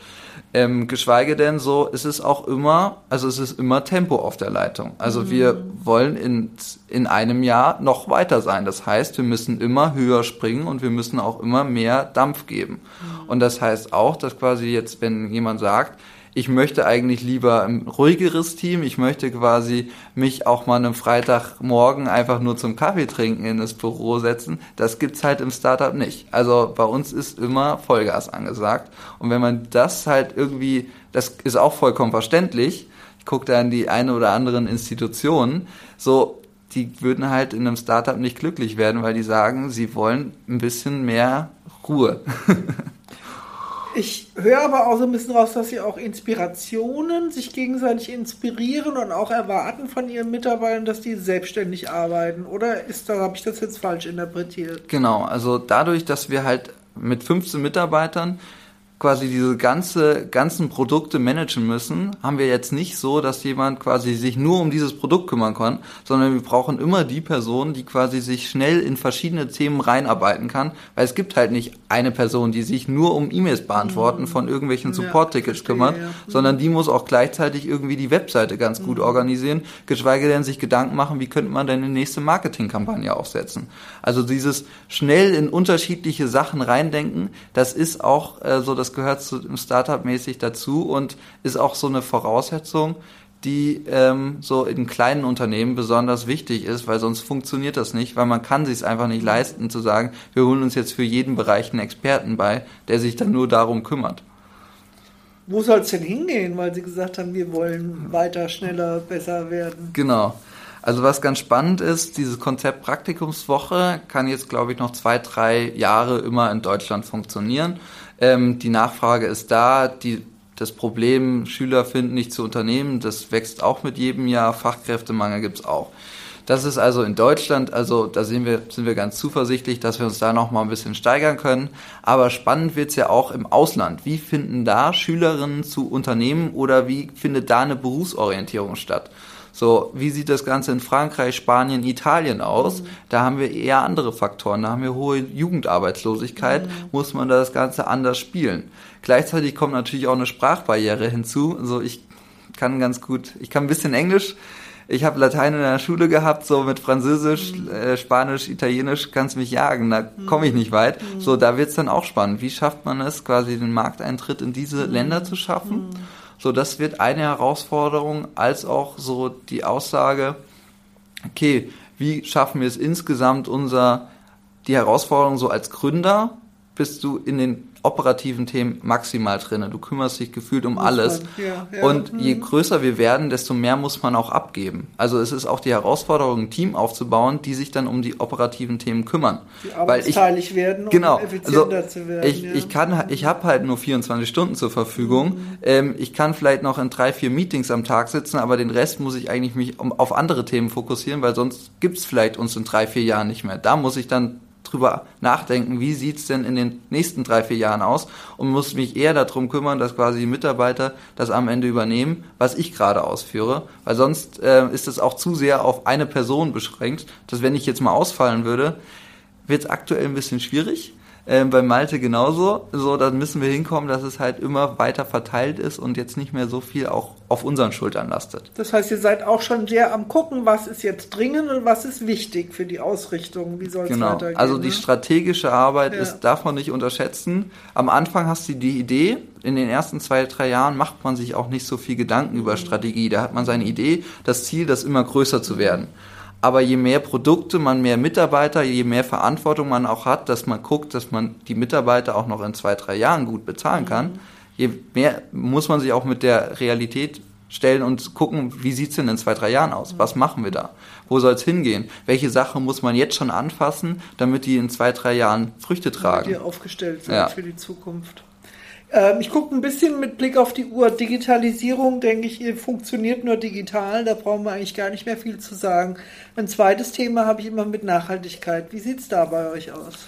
Ähm, geschweige denn so, es ist auch immer, also es ist immer Tempo auf der Leitung. Also mhm. wir wollen in, in einem Jahr noch weiter sein. Das heißt, wir müssen immer höher springen und wir müssen auch immer mehr Dampf geben. Mhm. Und das heißt auch, dass quasi jetzt, wenn jemand sagt, ich möchte eigentlich lieber ein ruhigeres Team. Ich möchte quasi mich auch mal einem Freitagmorgen einfach nur zum Kaffee trinken in das Büro setzen. Das gibt's halt im Startup nicht. Also bei uns ist immer Vollgas angesagt. Und wenn man das halt irgendwie, das ist auch vollkommen verständlich. Ich gucke da in die eine oder anderen Institutionen. So, die würden halt in einem Startup nicht glücklich werden, weil die sagen, sie wollen ein bisschen mehr Ruhe. Ich höre aber auch so ein bisschen raus, dass sie auch Inspirationen sich gegenseitig inspirieren und auch erwarten von ihren Mitarbeitern, dass die selbstständig arbeiten. Oder ist da habe ich das jetzt falsch interpretiert? Genau, also dadurch, dass wir halt mit 15 Mitarbeitern quasi diese ganze, ganzen Produkte managen müssen, haben wir jetzt nicht so, dass jemand quasi sich nur um dieses Produkt kümmern kann, sondern wir brauchen immer die Person, die quasi sich schnell in verschiedene Themen reinarbeiten kann, weil es gibt halt nicht eine Person, die sich nur um E-Mails beantworten mhm. von irgendwelchen Support-Tickets kümmert. Mhm. sondern die muss auch gleichzeitig irgendwie die Webseite ganz gut mhm. organisieren, geschweige denn sich Gedanken machen, wie könnte man denn eine nächste Marketingkampagne aufsetzen. Also dieses schnell in unterschiedliche Sachen reindenken, das ist auch äh, so das gehört zu, Startup-mäßig dazu und ist auch so eine Voraussetzung, die ähm, so in kleinen Unternehmen besonders wichtig ist, weil sonst funktioniert das nicht, weil man kann sich einfach nicht leisten zu sagen, wir holen uns jetzt für jeden Bereich einen Experten bei, der sich dann nur darum kümmert. Wo soll es denn hingehen, weil Sie gesagt haben, wir wollen weiter, schneller, besser werden? Genau. Also was ganz spannend ist, dieses Konzept Praktikumswoche kann jetzt, glaube ich, noch zwei, drei Jahre immer in Deutschland funktionieren. Ähm, die Nachfrage ist da, die, das Problem, Schüler finden nicht zu Unternehmen, das wächst auch mit jedem Jahr, Fachkräftemangel gibt's auch. Das ist also in Deutschland, also da sind wir, sind wir ganz zuversichtlich, dass wir uns da noch mal ein bisschen steigern können. Aber spannend wird's ja auch im Ausland. Wie finden da Schülerinnen zu Unternehmen oder wie findet da eine Berufsorientierung statt? So, wie sieht das Ganze in Frankreich, Spanien, Italien aus? Mhm. Da haben wir eher andere Faktoren. Da haben wir hohe Jugendarbeitslosigkeit. Mhm. Muss man das Ganze anders spielen? Gleichzeitig kommt natürlich auch eine Sprachbarriere hinzu. Also ich kann ganz gut, ich kann ein bisschen Englisch. Ich habe Latein in der Schule gehabt, so mit Französisch, mhm. äh, Spanisch, Italienisch kannst mich jagen, da mhm. komme ich nicht weit. Mhm. So, da wird's dann auch spannend. Wie schafft man es, quasi den Markteintritt in diese mhm. Länder zu schaffen? So, das wird eine Herausforderung, als auch so die Aussage, okay, wie schaffen wir es insgesamt unser, die Herausforderung so als Gründer, bist du in den operativen Themen maximal drinne. Du kümmerst dich gefühlt um alles. Ja, ja. Und mhm. je größer wir werden, desto mehr muss man auch abgeben. Also es ist auch die Herausforderung, ein Team aufzubauen, die sich dann um die operativen Themen kümmern. Die arbeitsteilig ich, werden, um genau, effizienter also zu werden. Ich, ja. ich kann, ich habe halt nur 24 Stunden zur Verfügung. Mhm. Ähm, ich kann vielleicht noch in drei, vier Meetings am Tag sitzen, aber den Rest muss ich eigentlich mich um, auf andere Themen fokussieren, weil sonst gibt's vielleicht uns in drei, vier Jahren nicht mehr. Da muss ich dann drüber nachdenken, wie sieht's denn in den nächsten drei, vier Jahren aus und muss mich eher darum kümmern, dass quasi die Mitarbeiter das am Ende übernehmen, was ich gerade ausführe, weil sonst äh, ist es auch zu sehr auf eine Person beschränkt, dass wenn ich jetzt mal ausfallen würde, wird es aktuell ein bisschen schwierig ähm, bei Malte genauso. So, dann müssen wir hinkommen, dass es halt immer weiter verteilt ist und jetzt nicht mehr so viel auch auf unseren Schultern lastet. Das heißt, ihr seid auch schon sehr am gucken, was ist jetzt dringend und was ist wichtig für die Ausrichtung. Wie soll es genau. weitergehen? Also die ne? strategische Arbeit ja. ist, darf man nicht unterschätzen. Am Anfang hast du die Idee, in den ersten zwei, drei Jahren macht man sich auch nicht so viel Gedanken über mhm. Strategie. Da hat man seine Idee, das Ziel, das immer größer zu werden. Aber je mehr Produkte man, mehr Mitarbeiter, je mehr Verantwortung man auch hat, dass man guckt, dass man die Mitarbeiter auch noch in zwei, drei Jahren gut bezahlen kann, mhm. je mehr muss man sich auch mit der Realität stellen und gucken, wie sieht's denn in zwei, drei Jahren aus? Was machen wir da? Wo soll es hingehen? Welche Sachen muss man jetzt schon anfassen, damit die in zwei, drei Jahren Früchte tragen? Damit die aufgestellt sind ja. für die Zukunft. Ähm, ich gucke ein bisschen mit Blick auf die Uhr. Digitalisierung, denke ich, funktioniert nur digital. Da brauchen wir eigentlich gar nicht mehr viel zu sagen. Ein zweites Thema habe ich immer mit Nachhaltigkeit. Wie sieht es da bei euch aus?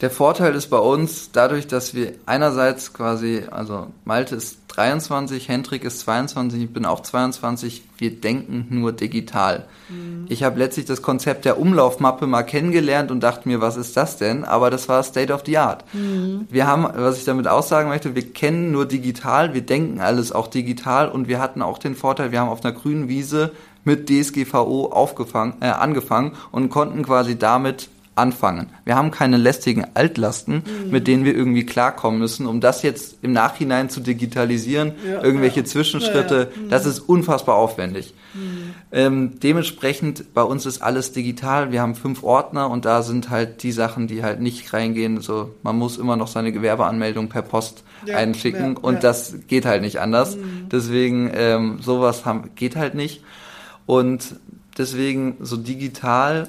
Der Vorteil ist bei uns dadurch, dass wir einerseits quasi, also Malte ist 23, Hendrik ist 22, ich bin auch 22, wir denken nur digital. Mhm. Ich habe letztlich das Konzept der Umlaufmappe mal kennengelernt und dachte mir, was ist das denn? Aber das war State of the Art. Mhm. Wir haben, was ich damit aussagen möchte, wir kennen nur digital, wir denken alles auch digital und wir hatten auch den Vorteil, wir haben auf einer grünen Wiese mit DSGVO aufgefangen, äh, angefangen und konnten quasi damit anfangen. Wir haben keine lästigen Altlasten, mhm. mit denen wir irgendwie klarkommen müssen, um das jetzt im Nachhinein zu digitalisieren, ja, irgendwelche ja. Zwischenschritte, ja, mhm. das ist unfassbar aufwendig. Mhm. Ähm, dementsprechend, bei uns ist alles digital, wir haben fünf Ordner und da sind halt die Sachen, die halt nicht reingehen, so, man muss immer noch seine Gewerbeanmeldung per Post einschicken und das geht halt nicht anders. Mhm. Deswegen, ähm, sowas haben, geht halt nicht. Und deswegen so digital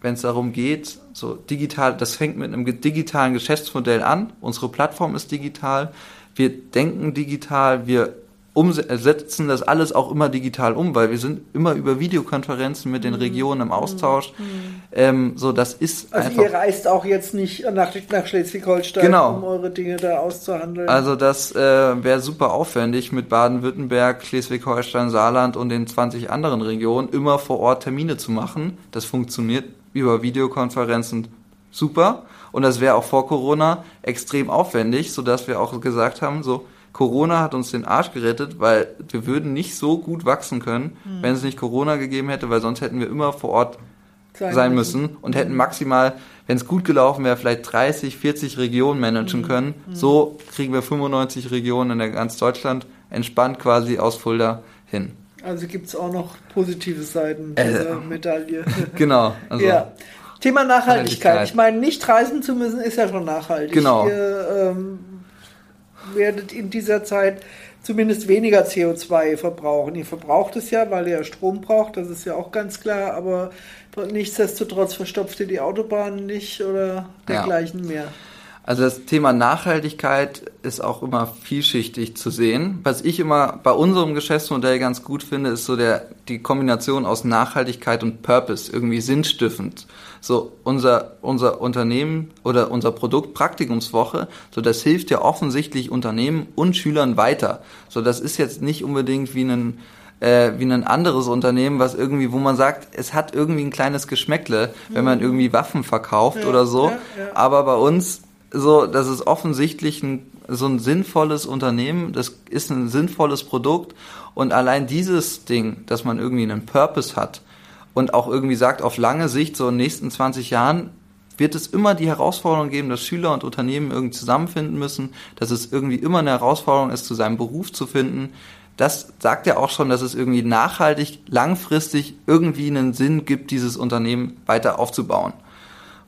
wenn es darum geht, so digital, das fängt mit einem digitalen Geschäftsmodell an. Unsere Plattform ist digital. Wir denken digital, wir umsetzen das alles auch immer digital um, weil wir sind immer über Videokonferenzen mit den mhm. Regionen im Austausch. Mhm. Ähm, so, das ist also einfach. ihr reist auch jetzt nicht nach, nach Schleswig-Holstein, genau. um eure Dinge da auszuhandeln. Also das äh, wäre super aufwendig mit Baden-Württemberg, Schleswig-Holstein, Saarland und den 20 anderen Regionen immer vor Ort Termine zu machen. Das funktioniert über Videokonferenzen super. Und das wäre auch vor Corona extrem aufwendig, sodass wir auch gesagt haben, so, Corona hat uns den Arsch gerettet, weil wir würden nicht so gut wachsen können, mhm. wenn es nicht Corona gegeben hätte, weil sonst hätten wir immer vor Ort sein, sein müssen. müssen und hätten maximal, wenn es gut gelaufen wäre, vielleicht 30, 40 Regionen managen mhm. können. Mhm. So kriegen wir 95 Regionen in der ganz Deutschland entspannt quasi aus Fulda hin. Also gibt es auch noch positive Seiten äh, dieser äh, Medaille. genau. Also ja. Thema Nachhaltigkeit. Ich meine, nicht reisen zu müssen, ist ja schon nachhaltig. Genau. Ihr ähm, werdet in dieser Zeit zumindest weniger CO2 verbrauchen. Ihr verbraucht es ja, weil ihr Strom braucht, das ist ja auch ganz klar, aber nichtsdestotrotz verstopft ihr die Autobahnen nicht oder dergleichen ja. mehr. Also das Thema Nachhaltigkeit ist auch immer vielschichtig zu sehen. Was ich immer bei unserem Geschäftsmodell ganz gut finde, ist so der, die Kombination aus Nachhaltigkeit und Purpose, irgendwie sinnstiftend. So unser, unser Unternehmen oder unser Produkt Praktikumswoche, so das hilft ja offensichtlich Unternehmen und Schülern weiter. So das ist jetzt nicht unbedingt wie ein äh, wie ein anderes Unternehmen, was irgendwie, wo man sagt, es hat irgendwie ein kleines Geschmäckle, wenn man mhm. irgendwie Waffen verkauft ja, oder so. Ja, ja. Aber bei uns so, das ist offensichtlich ein, so ein sinnvolles Unternehmen, das ist ein sinnvolles Produkt und allein dieses Ding, dass man irgendwie einen Purpose hat und auch irgendwie sagt, auf lange Sicht, so in den nächsten 20 Jahren, wird es immer die Herausforderung geben, dass Schüler und Unternehmen irgendwie zusammenfinden müssen, dass es irgendwie immer eine Herausforderung ist, zu seinem Beruf zu finden. Das sagt ja auch schon, dass es irgendwie nachhaltig, langfristig irgendwie einen Sinn gibt, dieses Unternehmen weiter aufzubauen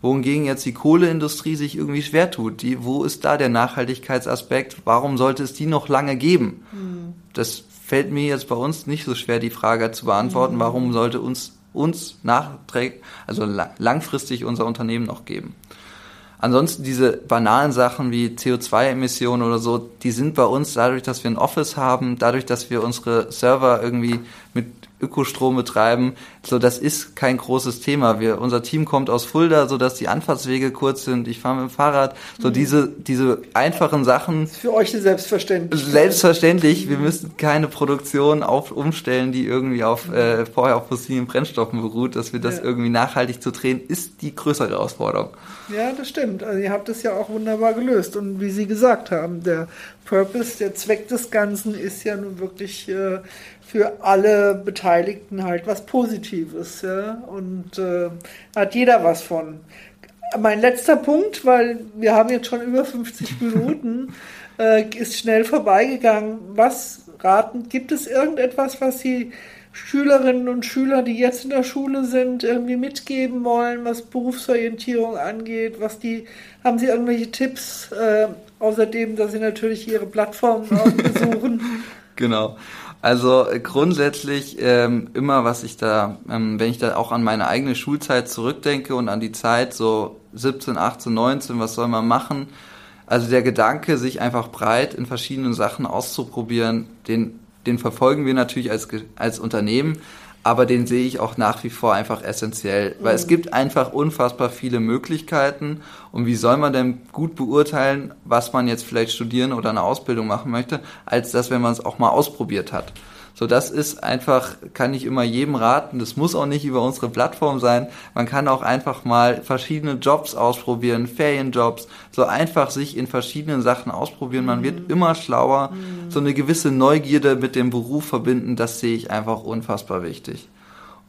wohingegen jetzt die Kohleindustrie sich irgendwie schwer tut. Die, wo ist da der Nachhaltigkeitsaspekt? Warum sollte es die noch lange geben? Mhm. Das fällt mir jetzt bei uns nicht so schwer, die Frage zu beantworten. Mhm. Warum sollte uns uns nachträgt, also langfristig unser Unternehmen noch geben? Ansonsten diese banalen Sachen wie CO2-Emissionen oder so, die sind bei uns dadurch, dass wir ein Office haben, dadurch, dass wir unsere Server irgendwie mit Ökostrom betreiben. So, das ist kein großes Thema. Wir, unser Team kommt aus Fulda, so dass die Anfahrtswege kurz sind. Ich fahre mit dem Fahrrad. So mhm. diese, diese einfachen Sachen. Das ist für euch selbstverständlich. Selbstverständlich. Wir müssen keine Produktion auf, umstellen, die irgendwie auf, äh, vorher auf fossilen Brennstoffen beruht. Dass wir das ja. irgendwie nachhaltig zu drehen, ist die größere Herausforderung. Ja, das stimmt. Also ihr habt es ja auch wunderbar gelöst. Und wie Sie gesagt haben, der Purpose, der Zweck des Ganzen ist ja nun wirklich äh, für alle Beteiligten halt was Positives. Ja? Und äh, hat jeder was von. Mein letzter Punkt, weil wir haben jetzt schon über 50 Minuten, äh, ist schnell vorbeigegangen. Was raten, gibt es irgendetwas, was Sie Schülerinnen und Schüler, die jetzt in der Schule sind, irgendwie mitgeben wollen, was Berufsorientierung angeht? Was die, haben Sie irgendwelche Tipps, äh, außerdem, dass Sie natürlich Ihre Plattformen besuchen? genau. Also äh, grundsätzlich ähm, immer, was ich da, ähm, wenn ich da auch an meine eigene Schulzeit zurückdenke und an die Zeit so 17, 18, 19, was soll man machen? Also der Gedanke, sich einfach breit in verschiedenen Sachen auszuprobieren, den, den verfolgen wir natürlich als, als Unternehmen, aber den sehe ich auch nach wie vor einfach essentiell, weil mhm. es gibt einfach unfassbar viele Möglichkeiten und wie soll man denn gut beurteilen, was man jetzt vielleicht studieren oder eine Ausbildung machen möchte, als das, wenn man es auch mal ausprobiert hat. So, das ist einfach, kann ich immer jedem raten. Das muss auch nicht über unsere Plattform sein. Man kann auch einfach mal verschiedene Jobs ausprobieren, Ferienjobs, so einfach sich in verschiedenen Sachen ausprobieren. Man wird mhm. immer schlauer. Mhm. So eine gewisse Neugierde mit dem Beruf verbinden, das sehe ich einfach unfassbar wichtig.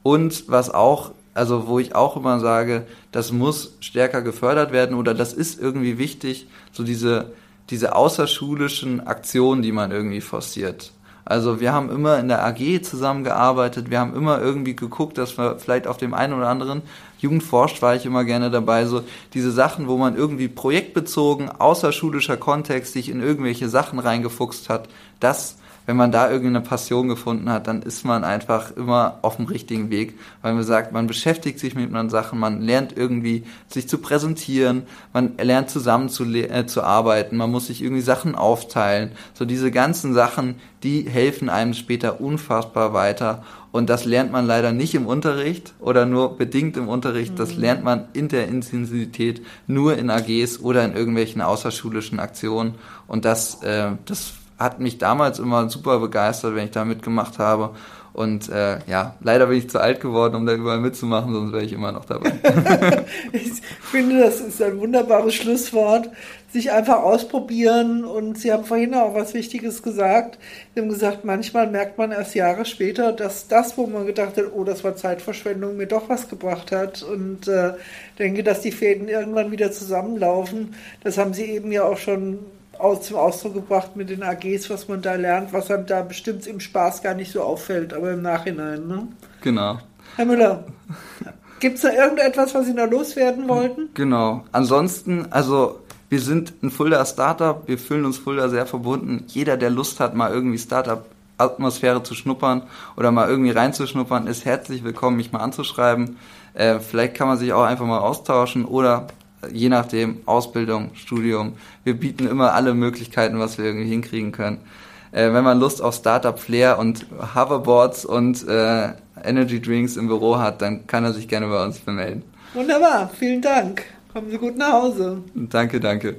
Und was auch also wo ich auch immer sage, das muss stärker gefördert werden oder das ist irgendwie wichtig, so diese, diese außerschulischen Aktionen, die man irgendwie forciert. Also wir haben immer in der AG zusammengearbeitet, wir haben immer irgendwie geguckt, dass wir vielleicht auf dem einen oder anderen Jugendforscht war ich immer gerne dabei, so diese Sachen, wo man irgendwie projektbezogen, außerschulischer Kontext sich in irgendwelche Sachen reingefuchst hat, das wenn man da irgendeine Passion gefunden hat, dann ist man einfach immer auf dem richtigen Weg, weil man sagt, man beschäftigt sich mit anderen Sachen, man lernt irgendwie sich zu präsentieren, man lernt zusammen zu, äh, zu arbeiten, man muss sich irgendwie Sachen aufteilen. So diese ganzen Sachen, die helfen einem später unfassbar weiter. Und das lernt man leider nicht im Unterricht oder nur bedingt im Unterricht. Das mhm. lernt man in der Intensität nur in AGs oder in irgendwelchen außerschulischen Aktionen. Und das, äh, das hat mich damals immer super begeistert, wenn ich da mitgemacht habe. Und äh, ja, leider bin ich zu alt geworden, um da überall mitzumachen, sonst wäre ich immer noch dabei. ich finde, das ist ein wunderbares Schlusswort. Sich einfach ausprobieren. Und Sie haben vorhin auch was Wichtiges gesagt. Sie haben gesagt, manchmal merkt man erst Jahre später, dass das, wo man gedacht hat, oh, das war Zeitverschwendung, mir doch was gebracht hat. Und äh, denke, dass die Fäden irgendwann wieder zusammenlaufen. Das haben Sie eben ja auch schon aus, zum Ausdruck gebracht mit den AGs, was man da lernt, was einem da bestimmt im Spaß gar nicht so auffällt, aber im Nachhinein. Ne? Genau. Herr Müller, gibt es da irgendetwas, was Sie noch loswerden wollten? Genau. Ansonsten, also Wir sind ein Fulda Startup, wir fühlen uns Fulda sehr verbunden. Jeder, der Lust hat, mal irgendwie Startup Atmosphäre zu schnuppern oder mal irgendwie reinzuschnuppern, ist herzlich willkommen, mich mal anzuschreiben. Äh, vielleicht kann man sich auch einfach mal austauschen oder je nachdem Ausbildung, Studium. Wir bieten immer alle Möglichkeiten, was wir irgendwie hinkriegen können. Äh, wenn man Lust auf Startup Flair und Hoverboards und äh, Energy Drinks im Büro hat, dann kann er sich gerne bei uns vermelden. Wunderbar, vielen Dank. Kommen Sie gut nach Hause. Danke, danke.